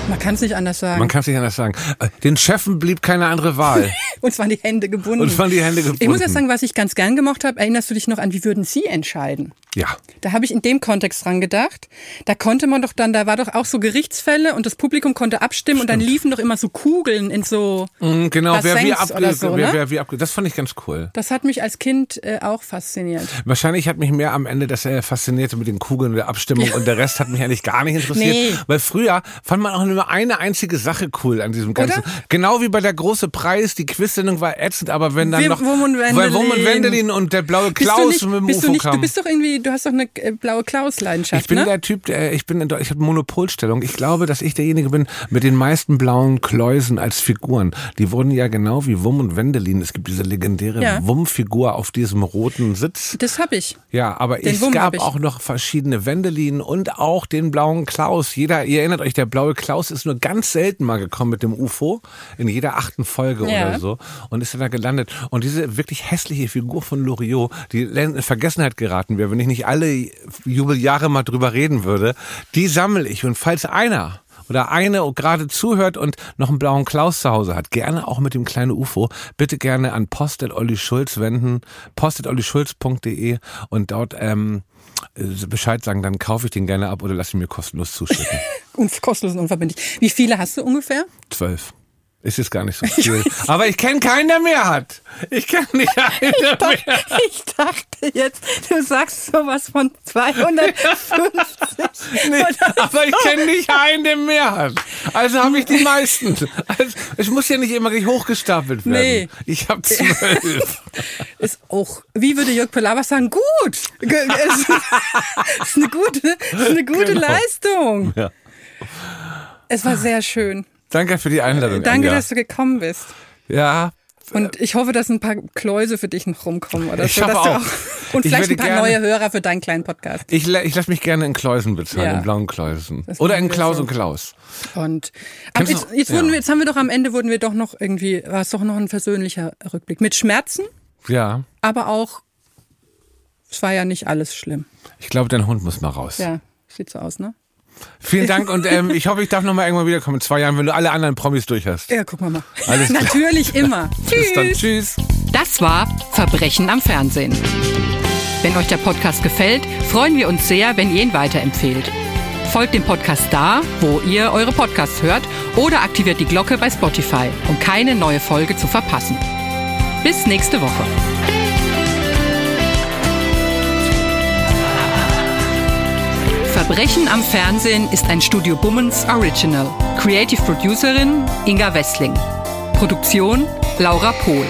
Man kann es nicht anders sagen. Man kann es nicht anders sagen. Äh, Den Chefen blieb keine andere Wahl. (laughs) Uns waren die Hände gebunden. Uns waren die Hände gebunden. Ich muss jetzt sagen, was ich ganz gern gemacht habe, erinnerst du dich noch an, wie würden Sie entscheiden? Ja. Da habe ich in dem Kontext dran gedacht. Da konnte man doch dann, da war doch auch so Gerichtsfälle und das Publikum konnte abstimmen und dann liefen doch immer so Kugeln in so. Mhm, Genau, wer wie, abge so, wer, ne? wer wie abge Das fand ich ganz cool. Das hat mich als Kind äh, auch fasziniert. Wahrscheinlich hat mich mehr am Ende das äh, faszinierte mit den Kugeln der Abstimmung und der Rest hat mich eigentlich gar nicht (laughs) interessiert. Nee. Weil früher fand man auch nur eine einzige Sache cool an diesem Ganzen. Oder? Genau wie bei der große Preis, die Quizsendung war ätzend, aber wenn dann Wir- noch Wum weil Wum und Wendelin. Wendelin und der blaue Klaus du mit nicht, dem bist UFO du nicht, kam. du bist doch irgendwie du hast doch eine äh, blaue Klaus-Leidenschaft, Ich bin ne? der Typ, der, ich bin, in, ich habe Monopolstellung. Ich glaube, dass ich derjenige bin mit den meisten blauen Kläusen als Figuren. Die wurden ja genau wie Wumm und Wendelin. Es gibt diese legendäre Ja. Wumm-Figur auf diesem roten Sitz. das hab ich. Ja, aber Den es hab gab auch noch verschiedene Wendelin und auch den blauen Klaus. Jeder, ihr erinnert euch, der blaue Klaus ist nur ganz selten mal gekommen mit dem UFO in jeder achten Folge Ja. oder so und ist dann da gelandet. Und diese wirklich hässliche Figur von Loriot, die in Vergessenheit geraten wäre, wenn ich nicht alle Jubeljahre mal drüber reden würde, die sammle ich. Und falls einer oder eine gerade zuhört und noch einen blauen Klaus zu Hause hat, gerne auch mit dem kleinen UFO, bitte gerne an post.olli Schulz wenden, post.ollischulz.de und dort ähm, äh, Bescheid sagen, dann kaufe ich den gerne ab oder lasse ihn mir kostenlos zuschicken. (laughs) Und kostenlos und unverbindlich. Wie viele hast du ungefähr? Zwölf. Ist jetzt gar nicht so viel. (laughs) Aber ich kenne keinen, der mehr hat. Ich kenne nicht (laughs) einen, der mehr hat. Ich dachte jetzt, du sagst sowas von 250. (laughs) Nee, aber ich kenne nicht einen, der mehr hat. Also habe ich die meisten. Also, es muss ja nicht immer gleich hochgestapelt werden. Nee. Ich habe zwölf. Ist auch, wie würde Jörg Pilawa sagen, gut. Es ist eine gute, ist eine gute Genau. Leistung. Ja. Es war sehr schön. Danke für die Einladung. Danke, Anja. dass du gekommen bist. Ja, Und ich hoffe, dass ein paar Kläuse für dich noch rumkommen oder Ich so. hoffe dass du auch. und Ich vielleicht ein paar gerne- neue Hörer für deinen kleinen Podcast. ich, ich lasse mich gerne in Kläusen bezahlen, Ja. in blauen Kläusen. Oder in Klaus so. und Klaus. Und aber Kennst jetzt, jetzt, wurden ja. wir, jetzt haben wir doch am Ende wurden wir doch noch irgendwie, war es doch noch ein versöhnlicher Rückblick. Mit Schmerzen, Ja, aber auch, es war ja nicht alles schlimm. ich glaube, dein Hund muss mal raus. Ja, sieht so aus, ne? Vielen Dank und ähm, ich hoffe, ich darf noch mal irgendwann wiederkommen in zwei Jahren, wenn du alle anderen Promis durch hast. Ja, gucken wir mal. Alles (laughs) klar. Natürlich immer. (laughs) Bis dann. Tschüss. Tschüss. Das war Verbrechen am Fernsehen. Wenn euch der Podcast gefällt, freuen wir uns sehr, wenn ihr ihn weiterempfehlt. Folgt dem Podcast da, wo ihr eure Podcasts hört oder aktiviert die Glocke bei Spotify, um keine neue Folge zu verpassen. Bis nächste Woche. Verbrechen am Fernsehen ist ein Studio Bummens Original. Creative Producerin Inga Wessling. Produktion Laura Pohl.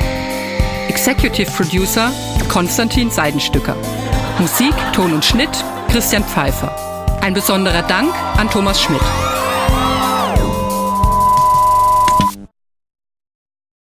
Executive Producer Konstantin Seidenstücker. Musik, Ton und Schnitt Christian Pfeiffer. Ein besonderer Dank an Thomas Schmidt.